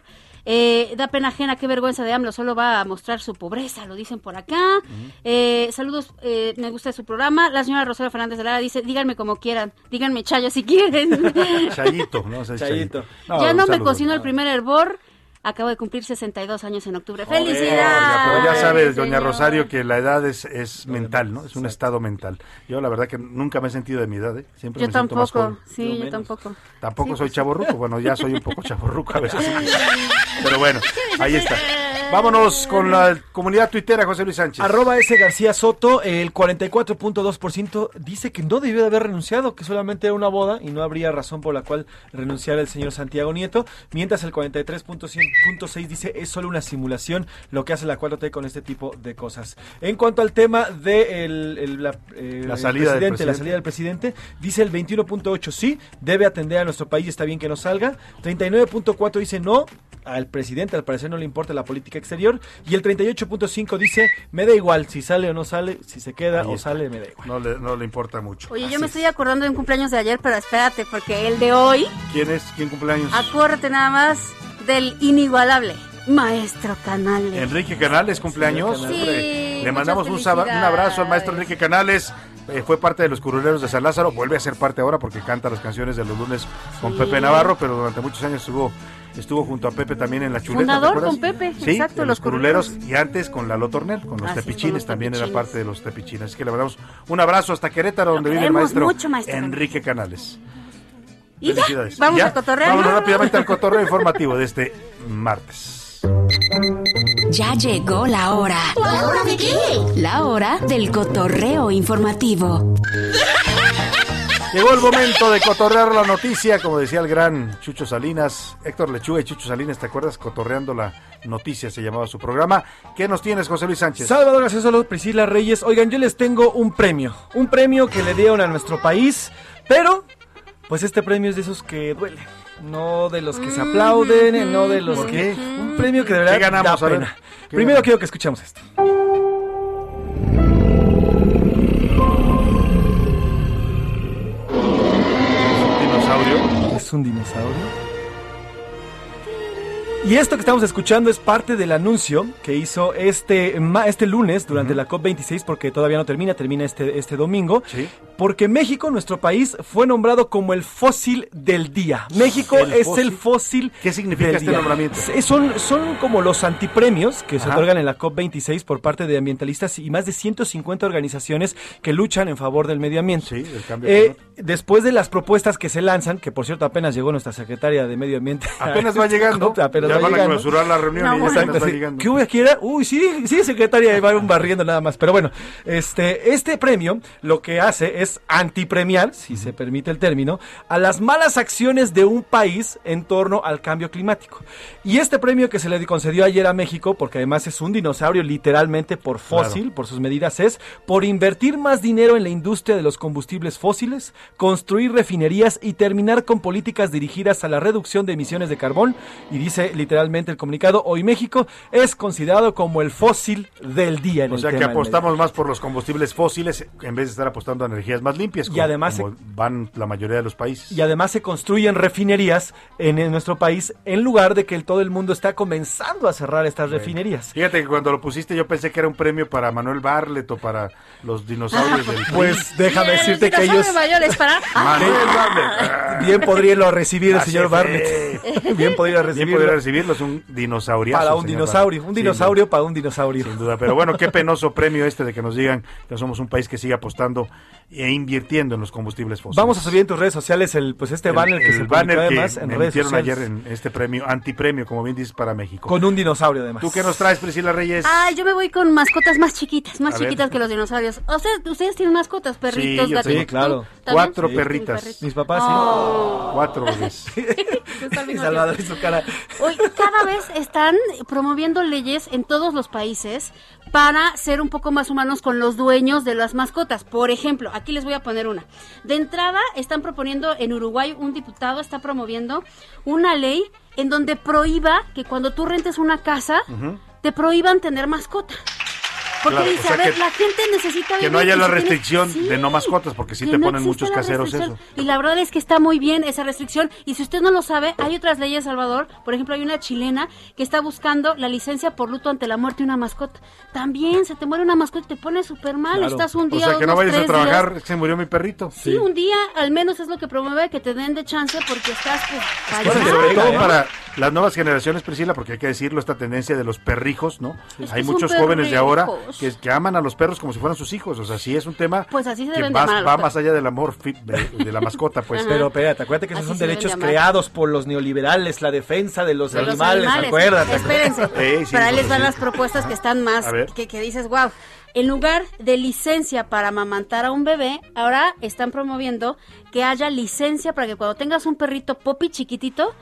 Eh, da pena ajena, qué vergüenza de AMLO, solo va a mostrar su pobreza, lo dicen por acá. Eh, saludos, eh, me gusta su programa. La señora Rosario Fernández de Lara dice, díganme como quieran, díganme Chayo si quieren. Chayito, no, Chayito. ya no me cocino el primer hervor. Acabo de cumplir 62 años en octubre. ¡Felicidades! Pero ya sabes, doña Rosario, que la edad es, es mental, ¿no? Es un estado mental. Yo la verdad que nunca me he sentido de mi edad, ¿eh? Siempre yo me tampoco, siento más sí, yo tampoco. Tampoco soy chaborruco, bueno, ya soy un poco chaborruco a veces. Pero bueno, ahí está. Vámonos con la comunidad tuitera, José Luis Sánchez. Arroba ese García Soto, el 44.2% dice que no debió de haber renunciado, que solamente era una boda y no habría razón por la cual renunciara el señor Santiago Nieto, mientras el 43.6 dice es solo una simulación lo que hace la 4T con este tipo de cosas. En cuanto al tema de la, eh, la, salida del la salida del presidente, dice el 21.8 sí, debe atender a nuestro país, está bien que no salga, 39.4 dice no, al presidente al parecer no le importa la política exterior y el 38.5 dice me da igual si sale o no sale, si se queda o sale me da igual. No le, no le importa mucho. Oye, yo me estoy acordando de un cumpleaños de ayer, pero espérate porque el de hoy... ¿Quién es? ¿Quién cumpleaños? Acuérdate nada más del inigualable Maestro Canales. Enrique Canales, cumpleaños. Le mandamos un, un, abrazo al maestro Enrique Canales. Eh, fue parte de los curuleros de San Lázaro, vuelve a ser parte ahora porque canta las canciones de los lunes con Pepe Navarro, pero durante muchos años estuvo estuvo junto a Pepe también en la chuleta. Fundador con Pepe, sí, exacto, los, curuleros y antes con Lalo Tornel, con los tepichines, también era parte de los tepichines. Así que le mandamos un abrazo hasta Querétaro, donde vive el maestro, Enrique Canales. ¿Y ¿Vamos a cotorreo? Vamos rápidamente al cotorreo informativo de este martes. Ya llegó la hora. ¿La hora de qué? La hora del cotorreo informativo. Llegó el momento de cotorrear la noticia, como decía el gran Chucho Salinas, Héctor Lechuga y Chucho Salinas, ¿te acuerdas? Cotorreando la noticia se llamaba su programa. ¿Qué nos tienes, José Luis Sánchez? Salvador gracias a Priscila Reyes. Oigan, yo les tengo un premio, un premio que le dieron a nuestro país, pero pues este premio es de esos que duele. No de los que se aplauden, no de los que... Un premio que de verdad ganamos, da pena. Primero quiero que escuchemos esto. Es un dinosaurio. Y esto que estamos escuchando es parte del anuncio que hizo este, este lunes durante la COP26, porque todavía no termina, termina este, este domingo. Porque México, nuestro país, fue nombrado como el fósil del día. México es el fósil. ¿Qué significa este nombramiento? Son, son como los antipremios que se otorgan en la COP26 por parte de ambientalistas y más de 150 organizaciones que luchan en favor del medio ambiente. Eh, después de las propuestas que se lanzan, que por cierto apenas llegó nuestra secretaria de Medio Ambiente. Apenas va llegando. Ya van a clausurar la reunión y ya está llegando. ¿Qué hubo aquí era? Uy, sí, sí, secretaria, va un barriendo nada más. Pero bueno, este, este premio lo que hace es antipremiar, si se permite el término, a las malas acciones de un país en torno al cambio climático. Y este premio que se le concedió ayer a México, porque además es un dinosaurio literalmente por fósil, por sus medidas, es por invertir más dinero en la industria de los combustibles fósiles, construir refinerías y terminar con políticas dirigidas a la reducción de emisiones de carbón. Y dice literalmente el comunicado, hoy México es considerado como el fósil del día en O el sea que tema apostamos más por los combustibles fósiles en vez de estar apostando a energías más limpias. Y como- además como van la mayoría de los países. Y además se construyen refinerías en, en nuestro país en lugar de que el- todo el mundo está comenzando a cerrar estas refinerías. Fíjate que cuando lo pusiste yo pensé que era un premio para Manuel Barlet o para los dinosaurios del Pues déjame decirte que ellos para... Manuel Barlet. bien podría lo recibir el señor fe. Bartlett. Bien podría Bien recibirlo. podría recibirlo, es un dinosaurio. Para un dinosaurio, un dinosaurio para un dinosaurio. Sin duda, pero bueno, qué penoso premio este de que nos digan que somos un país que sigue apostando e invirtiendo en los combustibles fósiles. Vamos a subir en tus redes sociales el pues este El- banner que el se banner publicó que además en me redes sociales ayer en este premio, antipremio, como bien dices, para México. con un dinosaurio además. ¿Tú qué nos traes, Priscila Reyes? Ay, yo me voy con mascotas más chiquitas, más A ver. chiquitas que los dinosaurios. ¿Ustedes, ustedes tienen mascotas, perritos, yo gatitos? sí, claro. Cuatro Sí, perritas. perritos. Mis papás Oh. Cuatro al mismo Salvador y su cara. Hoy cada vez están promoviendo leyes en todos los países para ser un poco más humanos con los dueños de las mascotas. Por ejemplo, aquí les voy a poner una. De entrada, están proponiendo en Uruguay, un diputado está promoviendo una ley en donde prohíba que cuando tú rentes una casa, te prohíban tener mascota. Porque Claro, dice, o sea a ver, que- la gente necesita Que vivir no haya la tiene- restricción Sí. de no mascotas, porque sí que te no ponen muchos caseros eso. Y la verdad es que está muy bien esa restricción. Y si usted no lo sabe, hay otras leyes, Salvador. Por ejemplo, hay una chilena que está buscando la licencia por luto ante la muerte de una mascota. También se te muere una mascota y te pone súper mal. Claro. Estás un o día, sea, que no vayas a trabajar, días. es que se murió mi perrito. Sí, un día al menos es lo que promueve que te den de chance porque estás pues, allá. sobre todo para las nuevas generaciones, Priscila, porque hay que decirlo, esta tendencia de los perrijos, ¿no? Es hay que muchos jóvenes de ahora que, que aman a los perros como si fueran sus hijos. O sea, sí es un tema Pues así se que deben de va, amar más allá del amor de, de la mascota, pues. Pero espérate, acuérdate que esos Así son derechos de creados por los neoliberales, la defensa de los de los animales, acuérdate. Espérense. Sí, sí, Pero ahí les pues van sí. las propuestas que están más, que, que dices, wow. En lugar de licencia para amamantar a un bebé, ahora están promoviendo que haya licencia para que cuando tengas un perrito popi chiquitito,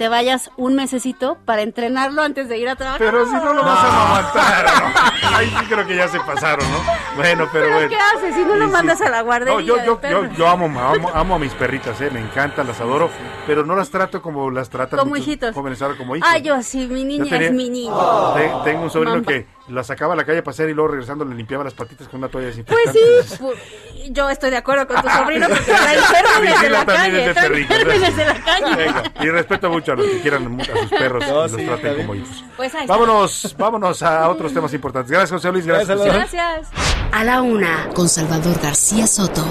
te vayas un mesecito para entrenarlo antes de ir a trabajar. Pero si no lo vas a amamantar, ¿no? Ahí sí creo que ya se pasaron, ¿no? Bueno, pero, ¿Pero bueno. qué haces si no lo Sí, mandas sí. a la guardería No, yo, de yo, yo, perros? yo amo, amo, amo a mis perritas, ¿eh? me encantan, las adoro, pero no las trato como las tratan Como hijitos. jóvenes ahora como hijos. Ay, yo sí, mi niña tenía- es mi niña. Te- tengo un sobrino Mamba. que la sacaba a la calle a pasear y luego regresando le limpiaba las patitas con una toalla desinfectante. Pues sí, yo estoy de acuerdo con tu sobrino porque trae gérmenes de Priscila la calle, es de trae perrijos, gérmenes de la calle. Venga, y respeto mucho a los que quieran a sus perros No, y los sí, traten como hijos. Pues ahí está. Vámonos, vámonos a otros temas importantes. Gracias, José Luis. Gracias. Gracias. Gracias. A la una, con Salvador García Soto.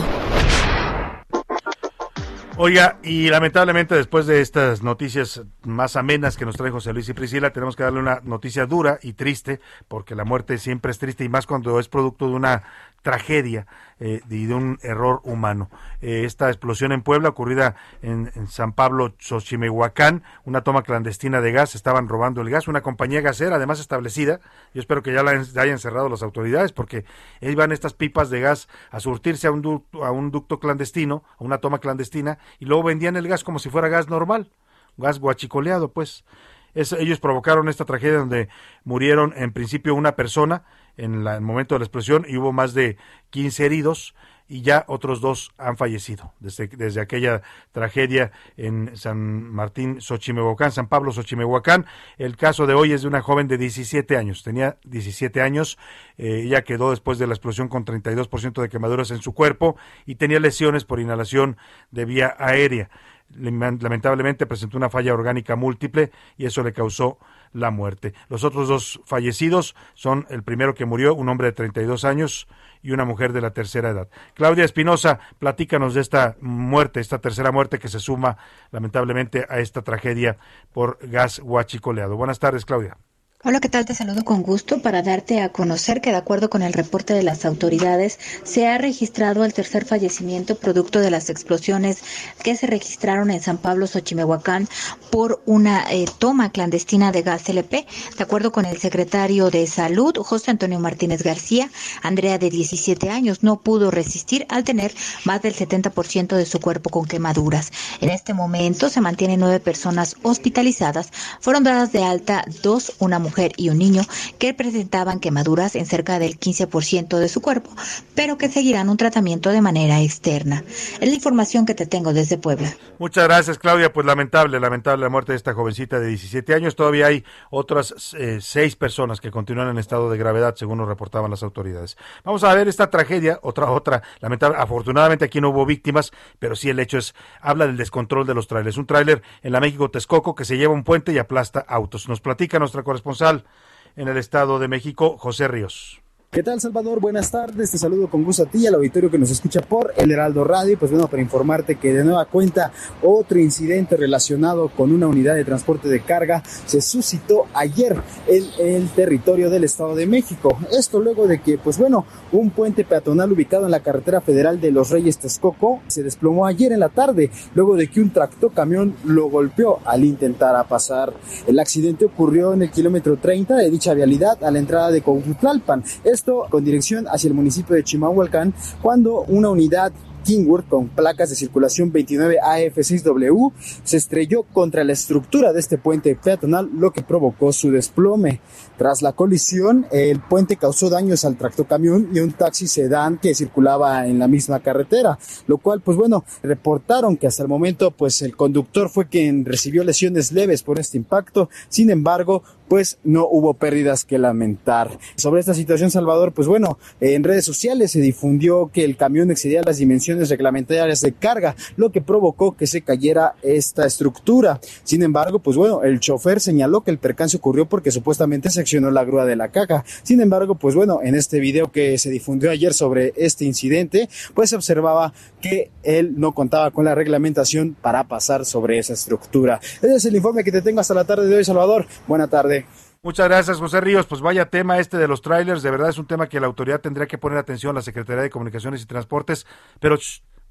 Oiga, y lamentablemente después de estas noticias más amenas que nos trae José Luis y Priscila, tenemos que darle una noticia dura y triste, porque la muerte siempre es triste y más cuando es producto de una tragedia eh, y de un error humano. Eh, esta explosión en Puebla, ocurrida en, San Pablo, Xochimehuacán, una toma clandestina de gas, estaban robando el gas, una compañía gasera además establecida, yo espero que ya la hayan cerrado las autoridades, porque iban estas pipas de gas a surtirse a un, ducto, a un ducto clandestino, a una toma clandestina, y luego vendían el gas como si fuera gas normal, gas guachicoleado, pues. Es- ellos provocaron esta tragedia donde murieron en principio una persona en la- el momento de la explosión y hubo más de 15 heridos y ya otros dos han fallecido desde, desde aquella tragedia en San Martín, Xochimehuacán, San Pablo, Xochimehuacán. El caso de hoy es de una joven de 17 años, tenía 17 años, eh, ella quedó después de la explosión con 32% de quemaduras en su cuerpo y tenía lesiones por inhalación de vía aérea lamentablemente presentó una falla orgánica múltiple y eso le causó la muerte. Los otros dos fallecidos son el primero que murió, un hombre de 32 años y una mujer de la tercera edad. Claudia Espinosa, platícanos de esta muerte, esta tercera muerte que se suma lamentablemente a esta tragedia por gas huachicoleado. Buenas tardes, Claudia. Hola, ¿qué tal? Te saludo con gusto para darte a conocer que de acuerdo con el reporte de las autoridades se ha registrado el tercer fallecimiento producto de las explosiones que se registraron en San Pablo, Xochimehuacán por una eh, toma clandestina de gas LP. De acuerdo con el secretario de Salud, José Antonio Martínez García, Andrea de 17 años no pudo resistir al tener más del 70% de su cuerpo con quemaduras. En este momento se mantienen nueve personas hospitalizadas, fueron dadas de alta dos, una mujer mujer y un niño que presentaban quemaduras en cerca del 15% de su cuerpo, pero que seguirán un tratamiento de manera externa. Es la información que te tengo desde Puebla. Muchas gracias, Claudia. Pues lamentable, lamentable la muerte de esta jovencita de 17 años. Todavía hay otras eh, seis personas que continúan en estado de gravedad, según nos reportaban las autoridades. Vamos a ver esta tragedia, otra, otra, lamentable. Afortunadamente aquí no hubo víctimas, pero sí el hecho es, habla del descontrol de los trailers. Un tráiler en la México Texcoco que se lleva un puente y aplasta autos. Nos platica nuestra corresponsal en el Estado de México, José Ríos. ¿Qué tal, Salvador? Buenas tardes. Te saludo con gusto a ti y al auditorio que nos escucha por El Heraldo Radio. Pues bueno, para informarte que de nueva cuenta otro incidente relacionado con una unidad de transporte de carga se suscitó ayer en el territorio del Estado de México. Esto luego de que, pues bueno, un puente peatonal ubicado en la carretera federal de Los Reyes Texcoco se desplomó ayer en la tarde, luego de que un tractocamión lo golpeó al intentar pasar. El accidente ocurrió en el kilómetro 30 de dicha vialidad a la entrada de Cuautlalpan con dirección hacia el municipio de Chimahualcán, cuando una unidad Kingworth con placas de circulación 29AF6W se estrelló contra la estructura de este puente peatonal, lo que provocó su desplome. Tras la colisión, el puente causó daños al tractocamión y un taxi sedán que circulaba en la misma carretera, lo cual, pues bueno, reportaron que hasta el momento, pues el conductor fue quien recibió lesiones leves por este impacto. Sin embargo, pues no hubo pérdidas que lamentar. Sobre esta situación, Salvador, pues bueno, en redes sociales se difundió que el camión excedía las dimensiones reglamentarias de carga, lo que provocó que se cayera esta estructura. Sin embargo, pues bueno, el chofer señaló que el percance ocurrió porque supuestamente seccionó la grúa de la caja. Sin embargo, pues bueno, en este video que se difundió ayer sobre este incidente, pues se observaba que él no contaba con la reglamentación para pasar sobre esa estructura. Ese es el informe que te tengo hasta la tarde de hoy, Salvador. Buena tarde. Muchas gracias, José Ríos. Pues vaya tema este de los trailers. De verdad es un tema que la autoridad tendría que poner atención, la Secretaría de Comunicaciones y Transportes. Pero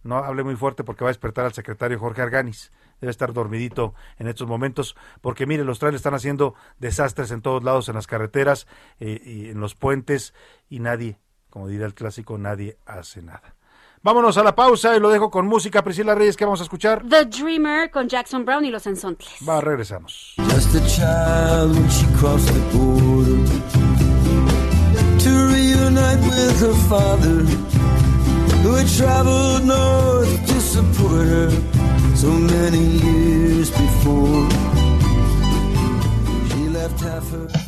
no hable muy fuerte porque va a despertar al secretario Jorge Arganis. Debe estar dormidito en estos momentos. Porque mire, los trailers están haciendo desastres en todos lados, en las carreteras eh, y en los puentes. Y nadie, como diría el clásico, nadie hace nada. Vámonos a la pausa y lo dejo con música. Priscila Reyes, ¿qué vamos a escuchar? The Dreamer con Jackson Brown y los Ensontles. Va, regresamos. Just a child when she crossed the border to reunite with her father, who had traveled north to support her so many years before. She left half her.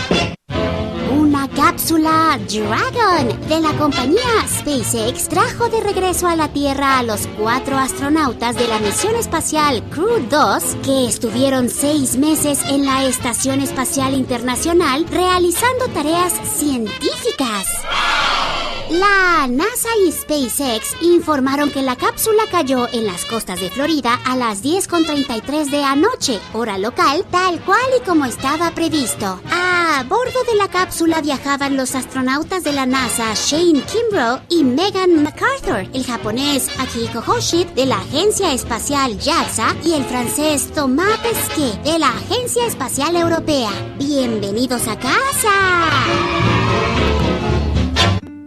Cápsula Dragon de la compañía SpaceX trajo de regreso a la Tierra a los cuatro astronautas de la misión espacial Crew 2 que estuvieron seis meses en la Estación Espacial Internacional realizando tareas científicas. La NASA y SpaceX informaron que la cápsula cayó en las costas de Florida a las 10.33 de anoche, hora local, tal cual y como estaba previsto. A bordo de la cápsula los astronautas de la NASA Shane Kimbrough y Megan MacArthur, el japonés Akihiko Hoshide de la Agencia Espacial JAXA y el francés Thomas Pesquet de la Agencia Espacial Europea. Bienvenidos a casa.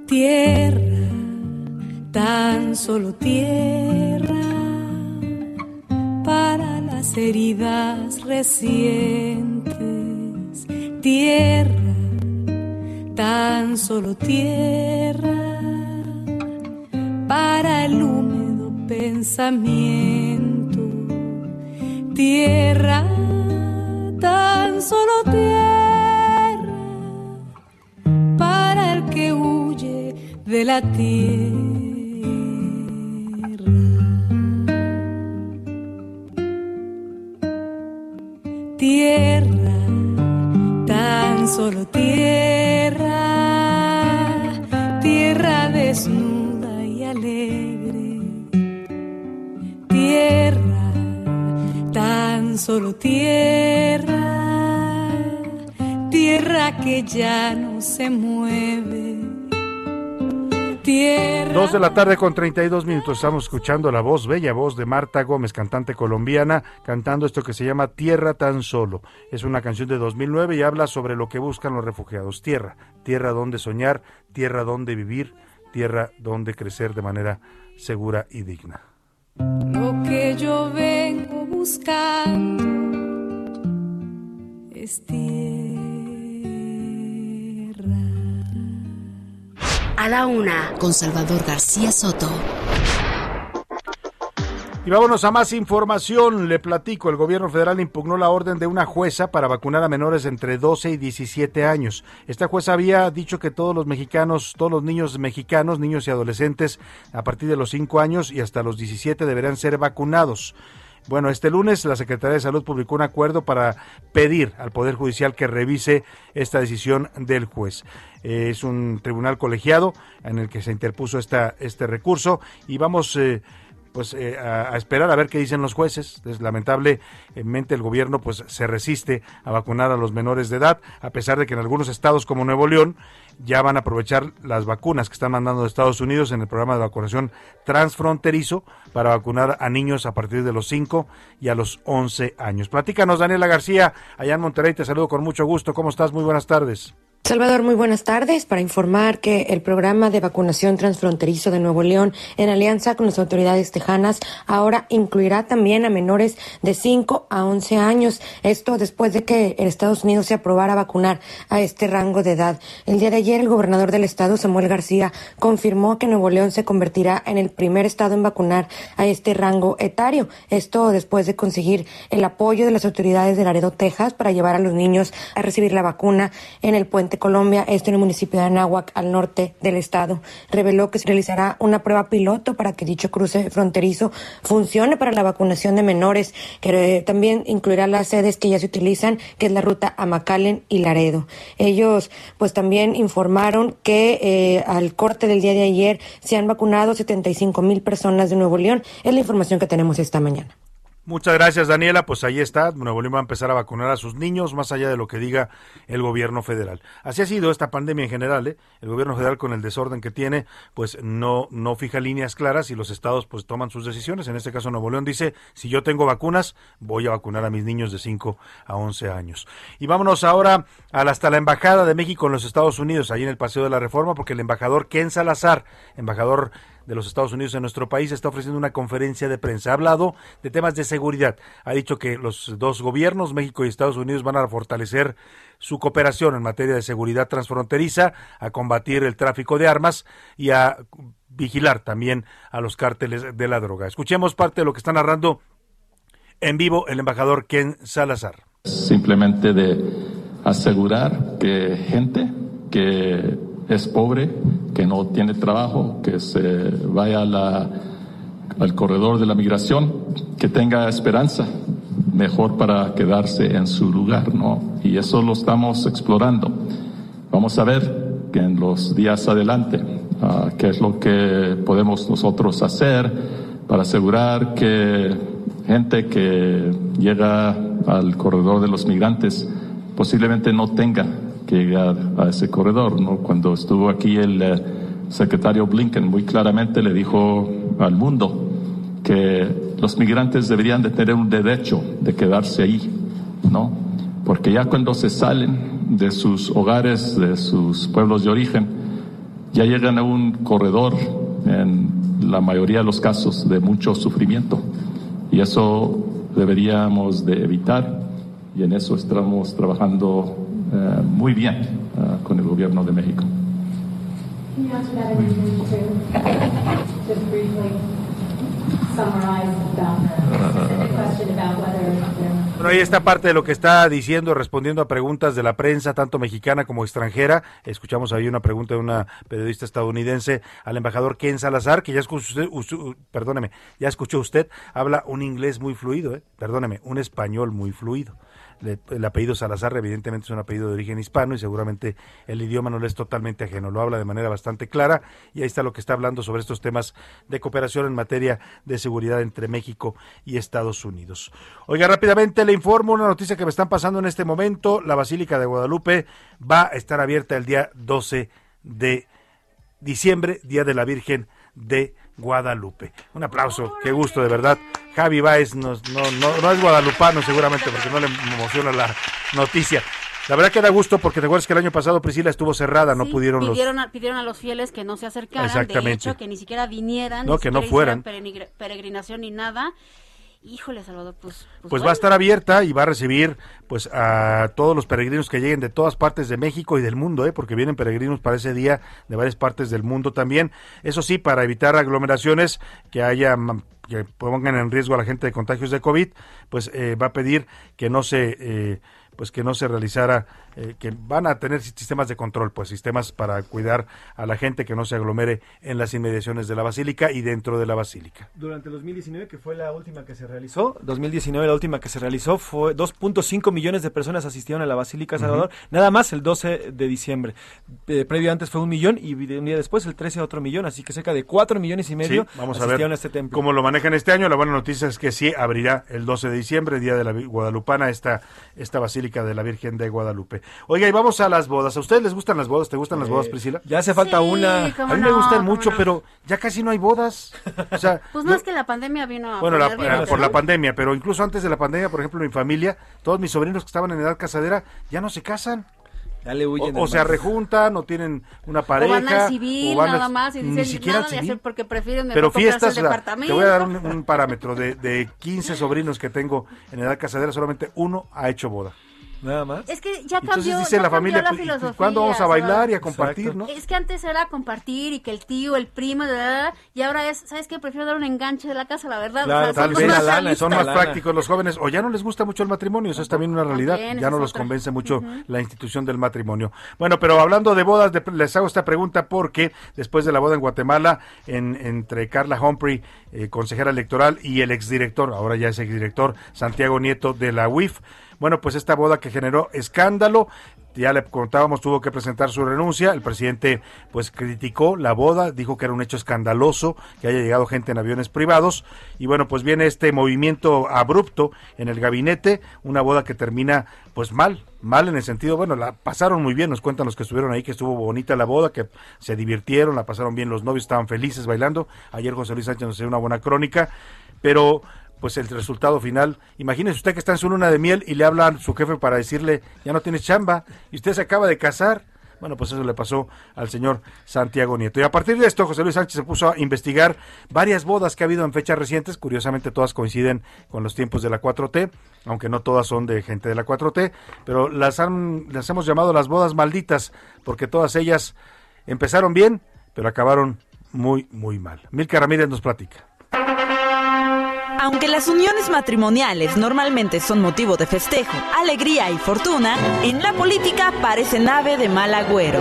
Tierra, tan solo tierra para las heridas recientes. Tierra, tan solo tierra para el húmedo pensamiento. Tierra, tan solo tierra para el que huye de la tierra. Tierra, tan solo tierra, tierra desnuda y alegre. Tierra, tan solo tierra, tierra que ya no se mueve tierra. Dos de la tarde con 32 minutos. Estamos escuchando la voz, bella voz de Marta Gómez, cantante colombiana, cantando esto que se llama Tierra tan solo. Es una canción de 2009 y habla sobre lo que buscan los refugiados. Tierra, tierra donde soñar, tierra donde vivir, tierra donde crecer de manera segura y digna. Lo que yo vengo buscando es tierra. A la una, con Salvador García Soto. Y vámonos a más información. Le platico, el gobierno federal impugnó la orden de una jueza para vacunar a menores entre 12 y 17 años. Esta jueza había dicho que todos los mexicanos, todos los niños mexicanos, niños y adolescentes a partir de los 5 años y hasta los 17 deberán ser vacunados. Bueno, este lunes la Secretaría de Salud publicó un acuerdo para pedir al Poder Judicial que revise esta decisión del juez. Eh, es un tribunal colegiado en el que se interpuso esta, este recurso y vamos... Eh, pues eh, a, esperar a ver qué dicen los jueces. Es lamentablemente el gobierno pues se resiste a vacunar a los menores de edad, a pesar de que en algunos estados como Nuevo León ya van a aprovechar las vacunas que están mandando de Estados Unidos en el programa de vacunación transfronterizo para vacunar a niños a partir de los 5 y a los 11 años. Platícanos, Daniela García, allá en Monterrey, te saludo con mucho gusto. ¿Cómo estás? Muy buenas tardes. Salvador, muy buenas tardes. Para informar que el programa de vacunación transfronterizo de Nuevo León, en alianza con las autoridades tejanas, ahora incluirá también a menores de 5 a 11 años. Esto después de que en Estados Unidos se aprobara vacunar a este rango de edad. El día de ayer, el gobernador del estado, Samuel García, confirmó que Nuevo León se convertirá en el primer estado en vacunar a este rango etario. Esto después de conseguir el apoyo de las autoridades de Laredo, Texas, para llevar a los niños a recibir la vacuna en el puente Colombia, esto en el municipio de Anáhuac, al norte del estado. Reveló que se realizará una prueba piloto para que dicho cruce fronterizo funcione para la vacunación de menores, que también incluirá las sedes que ya se utilizan, que es la ruta a McAllen y Laredo. Ellos, pues también informaron que eh, al corte del día de ayer se han vacunado 75 mil personas de Nuevo León. Es la información que tenemos esta mañana. Muchas gracias, Daniela. Pues ahí está. Nuevo León va a empezar a vacunar a sus niños, más allá de lo que diga el gobierno federal. Así ha sido esta pandemia en general. ¿eh? El gobierno federal, con el desorden que tiene, pues no, no fija líneas claras y los estados pues toman sus decisiones. En este caso, Nuevo León dice, si yo tengo vacunas, voy a vacunar a mis niños de 5 a 11 años. Y vámonos ahora hasta la Embajada de México en los Estados Unidos, ahí en el Paseo de la Reforma, porque el embajador Ken Salazar, embajador de los Estados Unidos en nuestro país está ofreciendo una conferencia de prensa. Ha hablado de temas de seguridad. Ha dicho que los dos gobiernos, México y Estados Unidos, van a fortalecer su cooperación en materia de seguridad transfronteriza, a combatir el tráfico de armas y a vigilar también a los cárteles de la droga. Escuchemos parte de lo que está narrando en vivo el embajador Ken Salazar. Simplemente de asegurar que gente que es pobre, que no tiene trabajo, que se vaya la, al corredor de la migración, que tenga esperanza mejor para quedarse en su lugar, ¿no? Y eso lo estamos explorando. Vamos a ver que en los días adelante uh, qué es lo que podemos nosotros hacer para asegurar que gente que llega al corredor de los migrantes posiblemente no tenga que llegar a ese corredor. ¿no? Cuando estuvo aquí el eh, secretario Blinken muy claramente le dijo al mundo que los migrantes deberían de tener un derecho de quedarse ahí, ¿no? Porque ya cuando se salen de sus hogares, de sus pueblos de origen, ya llegan a un corredor en la mayoría de los casos de mucho sufrimiento. Y eso deberíamos de evitar y en eso estamos trabajando uh, muy bien uh, con el gobierno de México. Bueno, ahí está parte de lo que está diciendo, respondiendo a preguntas de la prensa, tanto mexicana como extranjera. Escuchamos ahí una pregunta de una periodista estadounidense al embajador Ken Salazar, que ya escuchó usted, perdóneme, ya escuchó usted, habla un inglés muy fluido, ¿eh? perdóneme, un español muy fluido el apellido Salazar evidentemente es un apellido de origen hispano y seguramente el idioma no le es totalmente ajeno, lo habla de manera bastante clara y ahí está lo que está hablando sobre estos temas de cooperación en materia de seguridad entre México y Estados Unidos. Oiga, rápidamente le informo una noticia que me están pasando en este momento, la Basílica de Guadalupe va a estar abierta el día 12 de diciembre, Día de la Virgen de Guadalupe. Un aplauso, qué gusto de verdad. Javi Baez no, no, no es guadalupano seguramente porque no le emociona la noticia. La verdad que da gusto porque te acuerdas que el año pasado Priscila estuvo cerrada, no pudieron pidieron los... A, pidieron a los fieles que no se acercaran, de hecho, que ni siquiera vinieran, no, que no fueran. peregrinación ni nada. Híjole, Salvador, pues... Pues, pues va a estar abierta y va a recibir pues a todos los peregrinos que lleguen de todas partes de México y del mundo, ¿eh? porque vienen peregrinos para ese día de varias partes del mundo también. Eso sí, para evitar aglomeraciones que haya que pongan en riesgo a la gente de contagios de COVID, pues eh, va a pedir que no se... Eh, pues que no se realizara, eh, que van a tener sistemas de control, pues sistemas para cuidar a la gente que no se aglomere en las inmediaciones de la basílica y dentro de la basílica. Durante 2019, que fue la última que se realizó, 2019 la última que se realizó, fue 2.5 millones de personas asistieron a la Basílica Salvador, nada más el 12 de diciembre. Eh, previo antes fue un millón y un día después el 13 otro millón, así que cerca de 4 millones y medio vamos a ver este templo. cómo lo manejan este año. La buena noticia es que sí abrirá el 12 de diciembre, día de la Guadalupana, esta, esta basílica de la Virgen de Guadalupe. Oiga, y vamos a las bodas. ¿A ustedes les gustan las bodas? ¿Te gustan las bodas, Priscila? Ya hace falta una. A mí me gustan mucho, pero ya casi no hay bodas. O sea, pues no, es que la pandemia vino a Bueno, por la pandemia, pero incluso antes de la pandemia, por ejemplo, mi familia, todos mis sobrinos que estaban en edad casadera ya no se casan. o, se rejuntan o tienen una pareja. O van al civil nada más y dicen ni siquiera nada hacer porque prefieren Pero fiestas, te voy a dar un, parámetro. De, de 15 sobrinos que tengo en edad casadera, solamente uno ha hecho boda. Nada más. Es que ya cambió, Entonces dice la familia, la filosofía, ¿cuándo vamos a bailar y a compartir, no? Es que antes era compartir y que el tío, el primo, y ahora es, ¿sabes qué? Prefiero dar un enganche de la casa, la verdad. tal vez son, más, son más prácticos los jóvenes, o ya no les gusta mucho el matrimonio, eso es también una realidad, ya no los convence mucho la institución del matrimonio. Bueno, pero hablando de bodas, les hago esta pregunta porque después de la boda en Guatemala, en, entre Carla Humphrey, eh, consejera electoral, y el exdirector, ahora ya es exdirector, Santiago Nieto de la UIF, bueno, pues esta boda que generó escándalo, ya le contábamos, tuvo que presentar su renuncia. El presidente pues criticó la boda, dijo que era un hecho escandaloso que haya llegado gente en aviones privados. Y bueno, pues viene este movimiento abrupto en el gabinete, una boda que termina pues mal, mal en el sentido, bueno, la pasaron muy bien, nos cuentan los que estuvieron ahí que estuvo bonita la boda, que se divirtieron, la pasaron bien los novios, estaban felices bailando. Ayer José Luis Sánchez nos dio una buena crónica, pero pues el resultado final. Imagínese usted que está en su luna de miel y le habla su jefe para decirle, ya no tienes chamba, y usted se acaba de casar. Bueno, pues eso le pasó al señor Santiago Nieto. Y a partir de esto, José Luis Sánchez se puso a investigar varias bodas que ha habido en fechas recientes. Curiosamente, todas coinciden con los tiempos de la 4T, aunque no todas son de gente de la 4T, pero las, han, las hemos llamado las bodas malditas, porque todas ellas empezaron bien, pero acabaron muy, muy mal. Milka Ramírez nos platica. Aunque las uniones matrimoniales normalmente son motivo de festejo, alegría y fortuna, en la política parecen ave de mal agüero.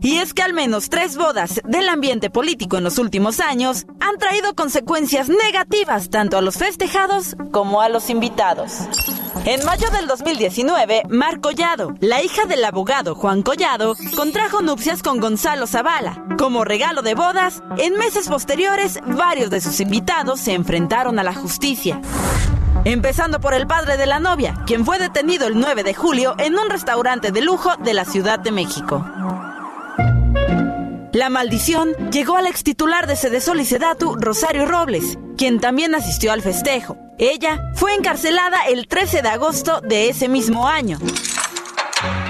Y es que al menos tres bodas del ambiente político en los últimos años han traído consecuencias negativas tanto a los festejados como a los invitados. En mayo del 2019, Mar Collado, la hija del abogado Juan Collado, contrajo nupcias con Gonzalo Zavala. Como regalo de bodas, en meses posteriores, varios de sus invitados se enfrentaron a la justicia. Empezando por el padre de la novia, quien fue detenido el 9 de julio en un restaurante de lujo de la Ciudad de México. La maldición llegó al ex titular de Sedesol y Sedatu, Rosario Robles, quien también asistió al festejo. Ella fue encarcelada el 13 de agosto de ese mismo año.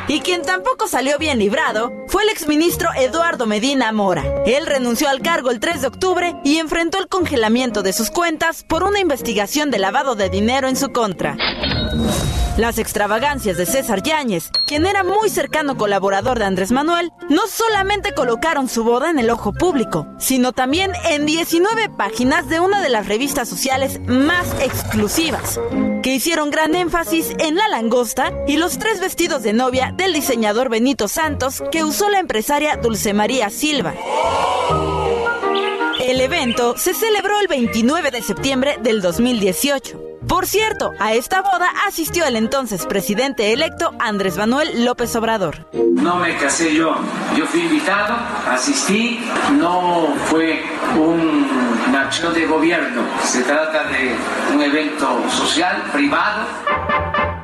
Y quien tampoco salió bien librado fue el exministro Eduardo Medina Mora. Él renunció al cargo el 3 de octubre y enfrentó el congelamiento de sus cuentas por una investigación de lavado de dinero en su contra. Las extravagancias de César Yáñez, quien era muy cercano colaborador de Andrés Manuel, no solamente colocaron su boda en el ojo público, sino también en 19 páginas de una de las revistas sociales más exclusivas, que hicieron gran énfasis en la langosta y los tres vestidos de novia del diseñador Benito Santos que usó la empresaria Dulce María Silva. El evento se celebró el 29 de septiembre del 2018. Por cierto, a esta boda asistió el entonces presidente electo Andrés Manuel López Obrador. No me casé yo, yo fui invitado, asistí, no fue una acción de gobierno, se trata de un evento social, privado.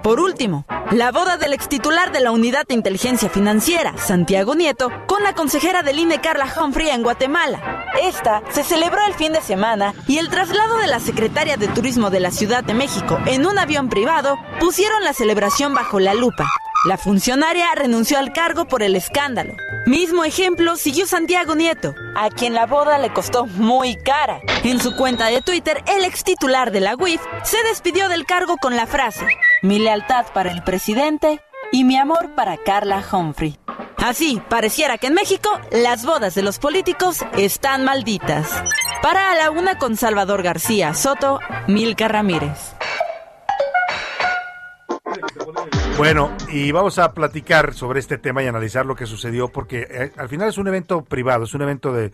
Por último, la boda del ex titular de la Unidad de Inteligencia Financiera, Santiago Nieto, con la consejera del INE Carla Humphrey en Guatemala. Esta se celebró el fin de semana y el traslado de la secretaria de Turismo de la Ciudad de México en un avión privado pusieron la celebración bajo la lupa. La funcionaria renunció al cargo por el escándalo. Mismo ejemplo siguió Santiago Nieto, a quien la boda le costó muy cara. En su cuenta de Twitter, el ex titular de la UIF se despidió del cargo con la frase, mi lealtad para el presidente y mi amor para Carla Humphrey. Así, pareciera que en México las bodas de los políticos están malditas. Para a la una con Salvador García Soto, Milka Ramírez. Bueno, y vamos a platicar sobre este tema y analizar lo que sucedió, porque eh, al final es un evento privado, es un evento de,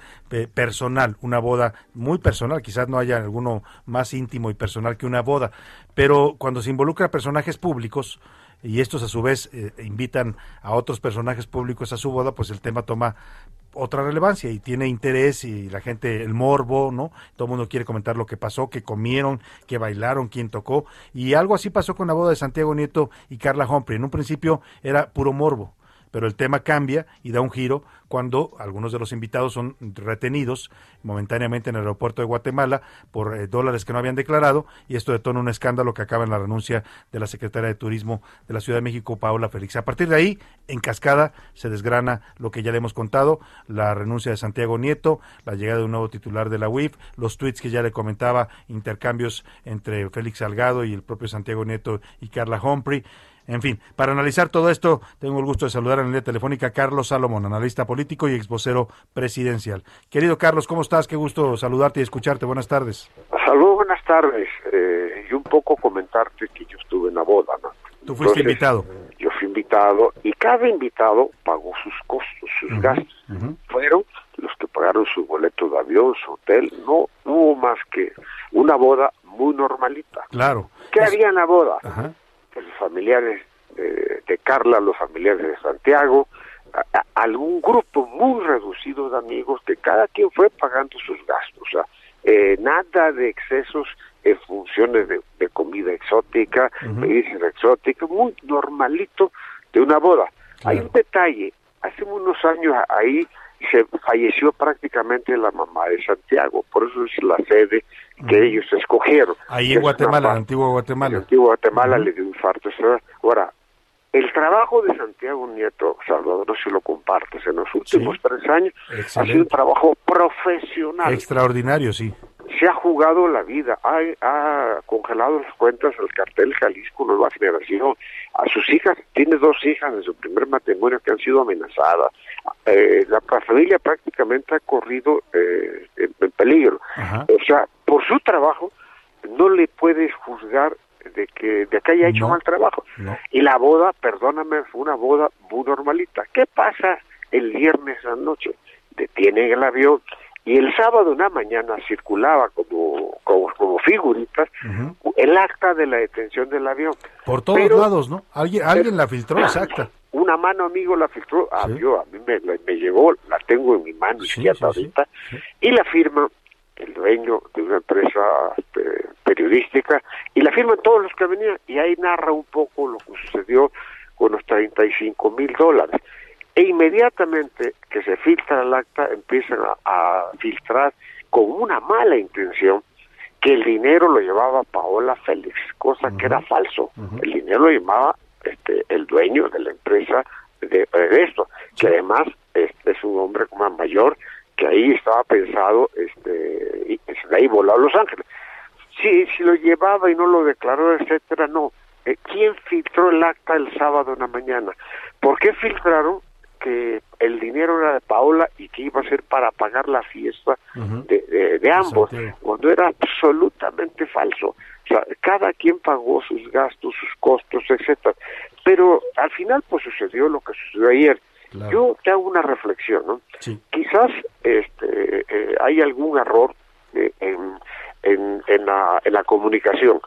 personal, una boda muy personal, quizás no haya alguno más íntimo y personal que una boda, pero cuando se involucra personajes públicos, y estos a su vez eh, invitan a otros personajes públicos a su boda, pues el tema toma otra relevancia y tiene interés y la gente, el morbo, ¿no? Todo el mundo quiere comentar lo que pasó, que comieron, que bailaron, quién tocó. Y algo así pasó con la boda de Santiago Nieto y Carla Humphrey. En un principio era puro morbo pero el tema cambia y da un giro cuando algunos de los invitados son retenidos momentáneamente en el aeropuerto de Guatemala por eh, dólares que no habían declarado y esto detona un escándalo que acaba en la renuncia de la secretaria de Turismo de la Ciudad de México, Paola Félix. A partir de ahí, en cascada, se desgrana lo que ya le hemos contado, la renuncia de Santiago Nieto, la llegada de un nuevo titular de la UIF, los tweets que ya le comentaba, intercambios entre Félix Salgado y el propio Santiago Nieto y Carla Humphrey. En fin, para analizar todo esto, tengo el gusto de saludar en la línea telefónica a Carlos Salomón, analista político y exvocero presidencial. Querido Carlos, ¿cómo estás? Qué gusto saludarte y escucharte. Buenas tardes. Saludos, buenas tardes. Eh, y un poco comentarte que yo estuve en la boda, ¿no? Tú fuiste invitado. Yo fui invitado y cada invitado pagó sus costos, sus gastos. Fueron los que pagaron su boleto de avión, su hotel. No, hubo más que una boda muy normalita. Claro. ¿Qué había en la boda? Los familiares de, Carla, los familiares de Santiago, algún grupo muy reducido de amigos que cada quien fue pagando sus gastos. O sea, eh, nada de excesos en funciones de, comida exótica, medicina exótica, muy normalito de una boda. Hay un detalle, hace unos años ahí se falleció prácticamente la mamá de Santiago, por eso es la sede que ellos escogieron. Ahí en Guatemala, en Antiguo Guatemala. En Antiguo Guatemala le dio un infarto. Ahora, el trabajo de Santiago Nieto, Salvador, no se lo compartes, en los últimos tres años ha sido un trabajo profesional. Extraordinario, sí se ha jugado la vida, ha, ha congelado las cuentas al cartel Jalisco Nueva Generación, a sus hijas, tiene dos hijas de su primer matrimonio que han sido amenazadas, eh, la, familia prácticamente ha corrido eh, en, peligro, o sea, por su trabajo no le puedes juzgar de que de que haya hecho mal trabajo. Y la boda, perdóname, fue una boda muy normalita. ¿Qué pasa el viernes anoche? Detienen el avión, y el sábado una mañana circulaba como, como, figuritas el acta de la detención del avión. Por todos lados, ¿no? Alguien, alguien la filtró, exacta. Una mano amigo la filtró, ah, a mí me, me, llegó, la tengo en mi mano izquierda ahorita, y la firma el dueño de una empresa este, periodística, y la firman todos los que venían, y ahí narra un poco lo que sucedió con los 35 mil dólares e inmediatamente que se filtra el acta empiezan a, filtrar con una mala intención que el dinero lo llevaba Paola Félix, cosa que era falso. El dinero lo llevaba este, el dueño de la empresa de, esto, que además este, es un hombre más mayor que ahí estaba pensado, este, y se ahí voló a Los Ángeles. Si, si lo llevaba y no lo declaró, etcétera, no. Eh, ¿Quién filtró el acta el sábado en la mañana? ¿Por qué filtraron? Que el dinero era de Paola y que iba a ser para pagar la fiesta de, de, ambos, cuando era absolutamente falso. O sea, cada quien pagó sus gastos, sus costos, etcétera. Pero al final, pues sucedió lo que sucedió ayer. Yo te hago una reflexión, ¿no? Quizás este, eh, hay algún error en, en, en, la, en la comunicación,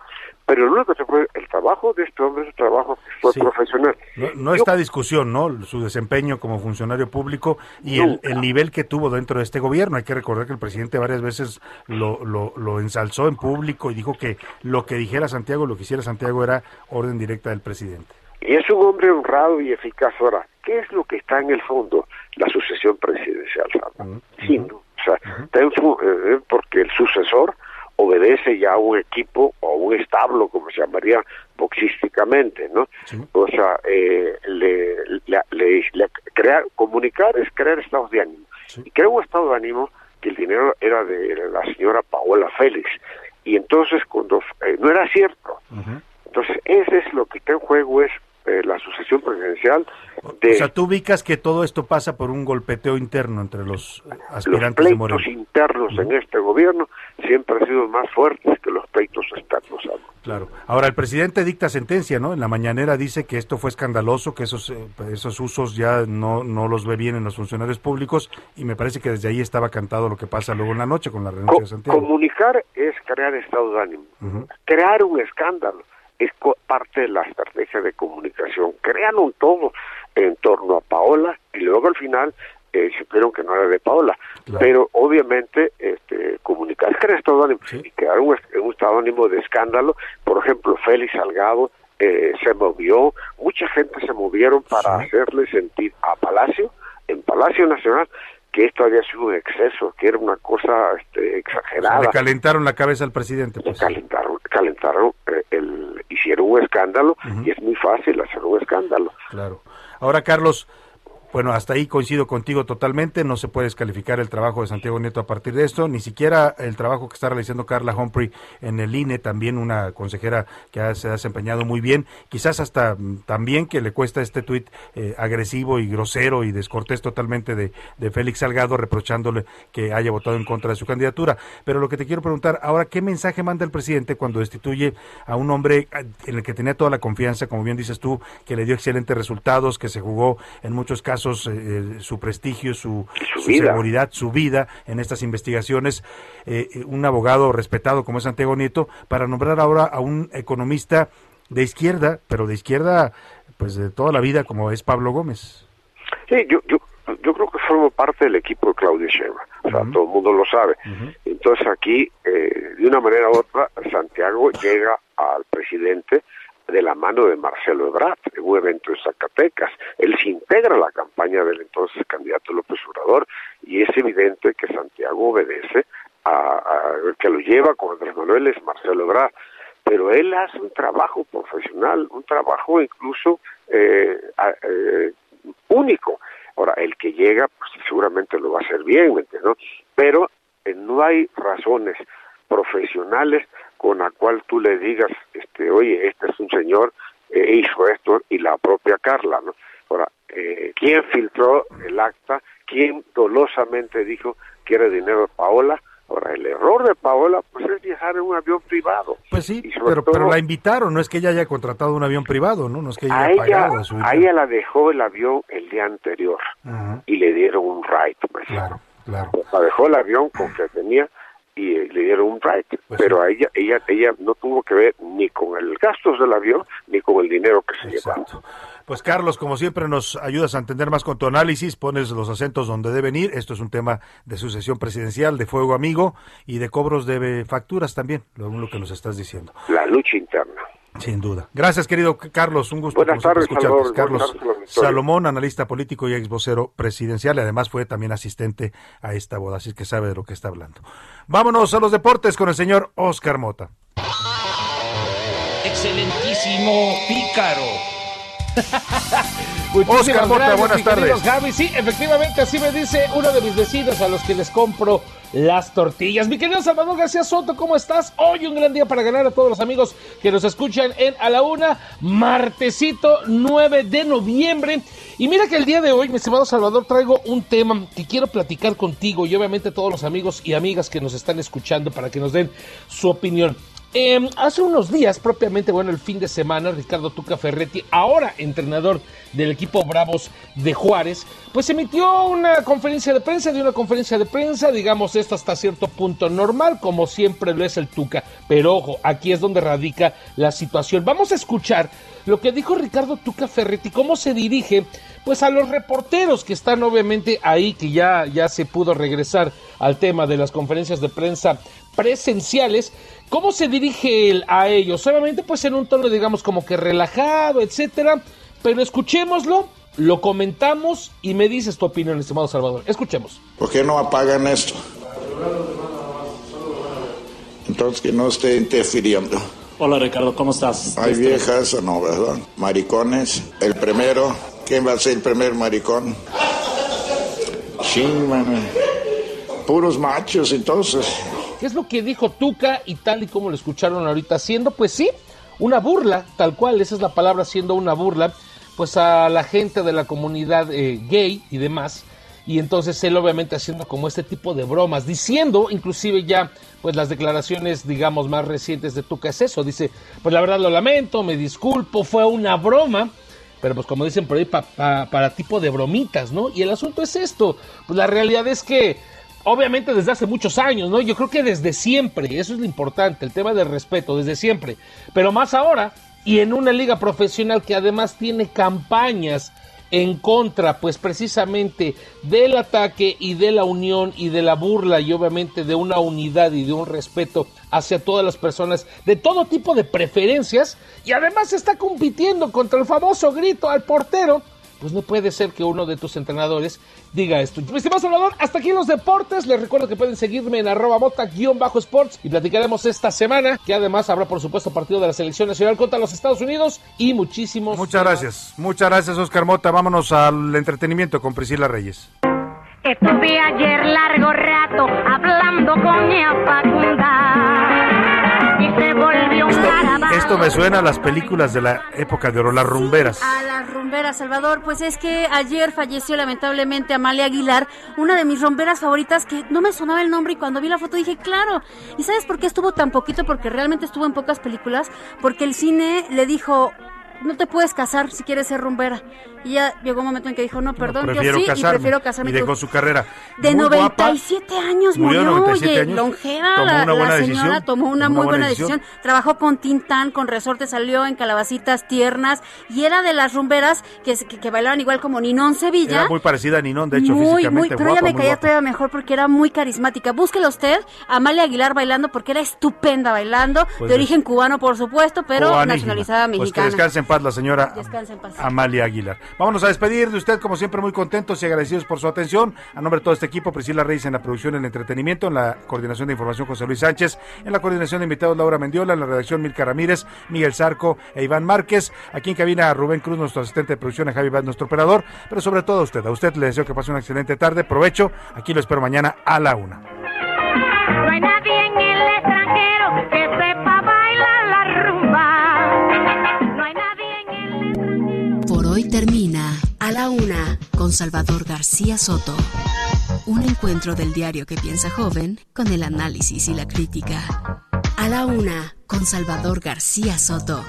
pero lo único que se puede, el trabajo de este hombre es un trabajo fue profesional. No, no está discusión, ¿no? Su desempeño como funcionario público y el, el, nivel que tuvo dentro de este gobierno. Hay que recordar que el presidente varias veces lo, lo, lo ensalzó en público y dijo que lo que dijera Santiago, lo que hiciera Santiago era orden directa del presidente. Y es un hombre honrado y eficaz. Ahora, ¿qué es lo que está en el fondo? La sucesión presidencial, Sí, ¿no? O sea, eh, porque el sucesor obedece ya a un equipo o a un establo, como se llamaría boxísticamente, ¿no? O sea, eh, le, le, crear, comunicar es crear estados de ánimo. Y crear un estado de ánimo que el dinero era de la señora Paola Félix. Y entonces, cuando eh, no era cierto, entonces ese es lo que está en juego, es eh, la sucesión presidencial. De o sea, tú ubicas que todo esto pasa por un golpeteo interno entre los aspirantes los pleitos internos en este gobierno siempre han sido más fuertes que los pleitos externos. Claro. Ahora, el presidente dicta sentencia, ¿no? En la mañanera dice que esto fue escandaloso, que esos, eh, esos usos ya no, no los ve bien en los funcionarios públicos y me parece que desde ahí estaba cantado lo que pasa luego en la noche con la renuncia de Santiago. Comunicar es crear estado de ánimo, crear un escándalo es parte de la estrategia de comunicación. Crean un todo en torno a Paola y luego al final eh, supieron que no era de Paola. Pero obviamente este, comunicar, crear estado ánimo y crear un, estado ánimo de escándalo. Por ejemplo, Félix Salgado eh, se movió, mucha gente se movieron para hacerle sentir a Palacio, en Palacio Nacional, que esto había sido un exceso, que era una cosa este, exagerada. le calentaron la cabeza al presidente. Pues. Calentaron, calentaron eh, el, hicieron un escándalo y es muy fácil hacer un escándalo. Claro. Ahora, Carlos, bueno, hasta ahí coincido contigo totalmente. No se puede descalificar el trabajo de Santiago Nieto a partir de esto, ni siquiera el trabajo que está realizando Carla Humphrey en el INE, también una consejera que se ha desempeñado muy bien. Quizás hasta mm, también que le cuesta este tuit eh, agresivo y grosero y descortés totalmente de, de, Félix Salgado, reprochándole que haya votado en contra de su candidatura. Pero lo que te quiero preguntar ahora, ¿qué mensaje manda el presidente cuando destituye a un hombre en el que tenía toda la confianza, como bien dices tú, que le dio excelentes resultados, que se jugó en muchos casos eh, su prestigio, su, seguridad, su vida en estas investigaciones, eh, un abogado respetado como es Santiago Nieto, para nombrar ahora a un economista de izquierda, pero de izquierda pues de toda la vida como es Pablo Gómez. Sí, yo, yo, yo creo que formo parte del equipo de Sheinbaum, o sea, todo el mundo lo sabe. Entonces aquí, eh, de una manera u otra, Santiago llega al presidente de la mano de Marcelo Ebrard en un evento en Zacatecas. Él se integra a la campaña del entonces candidato López Obrador y es evidente que Santiago obedece a, que lo lleva con Andrés Manuel es Marcelo Ebrard pero él hace un trabajo profesional, un trabajo incluso eh, eh, único. Ahora, el que llega, pues seguramente lo va a hacer bien, ¿no? Pero eh, no hay razones profesionales con la cual tú le digas, este, oye, este es un señor, eh, hizo esto, y la propia Carla, ¿no? Ahora, eh, ¿quién filtró el acta? ¿Quién dolosamente dijo que era dinero de Paola? Ahora, el error de Paola pues es viajar en un avión privado. Pues sí, pero, pero la invitaron, no es que ella haya contratado un avión privado, ¿no? No es que ella haya pagado su A ella la dejó el avión el día anterior y le dieron un ride. Claro, claro. La dejó el avión con que tenía y eh, le dieron un ride, pues pero a ella, ella, ella no tuvo que ver ni con el gastos del avión ni con el dinero que se llevaba. Pues Carlos, como siempre nos ayudas a entender más con tu análisis, pones los acentos donde deben ir. Esto es un tema de sucesión presidencial, de fuego amigo y de cobros de facturas también, lo que nos estás diciendo. La lucha interna. Sin duda. Gracias, querido Carlos. Un gusto Buenas tardes, Carlos Salomón, analista político y ex vocero presidencial, y además fue también asistente a esta boda, así que sabe de lo que está hablando. Vámonos a los deportes con el señor Oscar Mota. Excelentísimo pícaro. Oscar Mota, buenas tardes. Javi, sí, efectivamente, así me dice uno de mis vecinos a los que les compro las tortillas. Mi querido Salvador García Soto, ¿cómo estás? Hoy un gran día para ganar a todos los amigos que nos escuchan en A la Una, martesito 9 de noviembre. Y mira que el día de hoy, mi estimado Salvador, traigo un tema que quiero platicar contigo y obviamente todos los amigos y amigas que nos están escuchando para que nos den su opinión. Eh, hace unos días, propiamente, bueno, el fin de semana, Ricardo Tuca Ferretti, ahora entrenador del equipo Bravos de Juárez, pues emitió una conferencia de prensa, dio una conferencia de prensa, digamos, esto hasta cierto punto normal, como siempre lo es el Tuca. Pero ojo, aquí es donde radica la situación. Vamos a escuchar lo que dijo Ricardo Tuca Ferretti, cómo se dirige pues a los reporteros que están obviamente ahí, que ya, ya se pudo regresar al tema de las conferencias de prensa presenciales, ¿cómo se dirige él a ellos? Solamente pues en un tono digamos como que relajado, etcétera, pero escuchémoslo, lo comentamos y me dices tu opinión, estimado Salvador. Escuchemos. ¿Por qué no apagan esto? Entonces que no esté interfiriendo. Hola Ricardo, ¿cómo estás? Hay viejas o no, ¿verdad? Maricones. El primero, ¿quién va a ser el primer maricón? Sí, man. Puros machos, entonces. ¿Qué es lo que dijo Tuca y tal y como lo escucharon ahorita haciendo? Pues sí, una burla, tal cual, esa es la palabra, siendo una burla, pues a la gente de la comunidad eh, gay y demás. Y entonces él obviamente haciendo como este tipo de bromas, diciendo inclusive ya pues las declaraciones digamos más recientes de Tuca es eso, dice, pues la verdad lo lamento, me disculpo, fue una broma, pero pues como dicen por ahí, para tipo de bromitas, ¿no? Y el asunto es esto, pues la realidad es que obviamente desde hace muchos años, ¿no? Yo creo que desde siempre, eso es lo importante, el tema del respeto, desde siempre, pero más ahora, y en una liga profesional que además tiene campañas en contra, pues precisamente del ataque y de la unión y de la burla y obviamente de una unidad y de un respeto hacia todas las personas de todo tipo de preferencias y además está compitiendo contra el famoso grito al portero pues no puede ser que uno de tus entrenadores diga esto. Mi estimado Salvador, hasta aquí los deportes. Les recuerdo que pueden seguirme en arroba mota-sports y platicaremos esta semana, que además habrá por supuesto partido de la selección nacional contra los Estados Unidos y muchísimos. Muchas gracias, muchas gracias Oscar Mota. Vámonos al entretenimiento con Priscila Reyes. Estuve ayer largo rato hablando con mi volvió esto me suena a las películas de la época de oro, las rumberas. a las rumberas, Salvador. Pues es que ayer falleció lamentablemente Amalia Aguilar, una de mis rumberas favoritas que no me sonaba el nombre y cuando vi la foto dije, claro. ¿Y sabes por qué estuvo tan poquito? Porque realmente estuvo en pocas películas. Porque el cine le dijo, no te puedes casar si quieres ser rumbera. Y ya llegó un momento en que dijo, no, perdón, yo sí, y prefiero casarme. Y dejó su carrera. De 97 años murió, oye, longeva, la, señora tomó una muy buena decisión. Trabajó con Tintán, con Resorte, salió en Calabacitas Tiernas, y era de las rumberas que, que, bailaban igual como Ninón Sevilla. Era muy parecida a Ninón, de hecho, muy, físicamente. Muy, pero ella me caía todavía mejor porque era muy carismática. Búsquelo usted, Amalia Aguilar bailando, porque era estupenda bailando, pues de origen cubano, por supuesto, pero nacionalizada mexicana. Pues que descanse en paz la señora Amalia Aguilar. Vámonos a despedir de usted, como siempre, muy contentos y agradecidos por su atención. A nombre de todo este equipo, Priscila Reyes en la producción y el entretenimiento, en la coordinación de información José Luis Sánchez, en la coordinación de invitados Laura Mendiola, en la redacción Milka Ramírez, Miguel Zarco e Iván Márquez. Aquí en cabina Rubén Cruz, nuestro asistente de producción, y Javi Vaz, nuestro operador. Pero sobre todo a usted, a usted le deseo que pase una excelente tarde. Provecho. Aquí lo espero mañana a la una. En el extranjero que sepa termina A la Una con Salvador García Soto. Un encuentro del diario que piensa joven con el análisis y la crítica. A la Una con Salvador García Soto.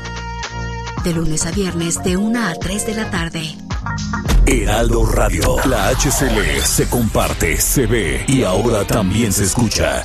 De lunes a viernes de 1 a 3 de la tarde. Heraldo Radio. La HCL se comparte, se ve y ahora también se escucha.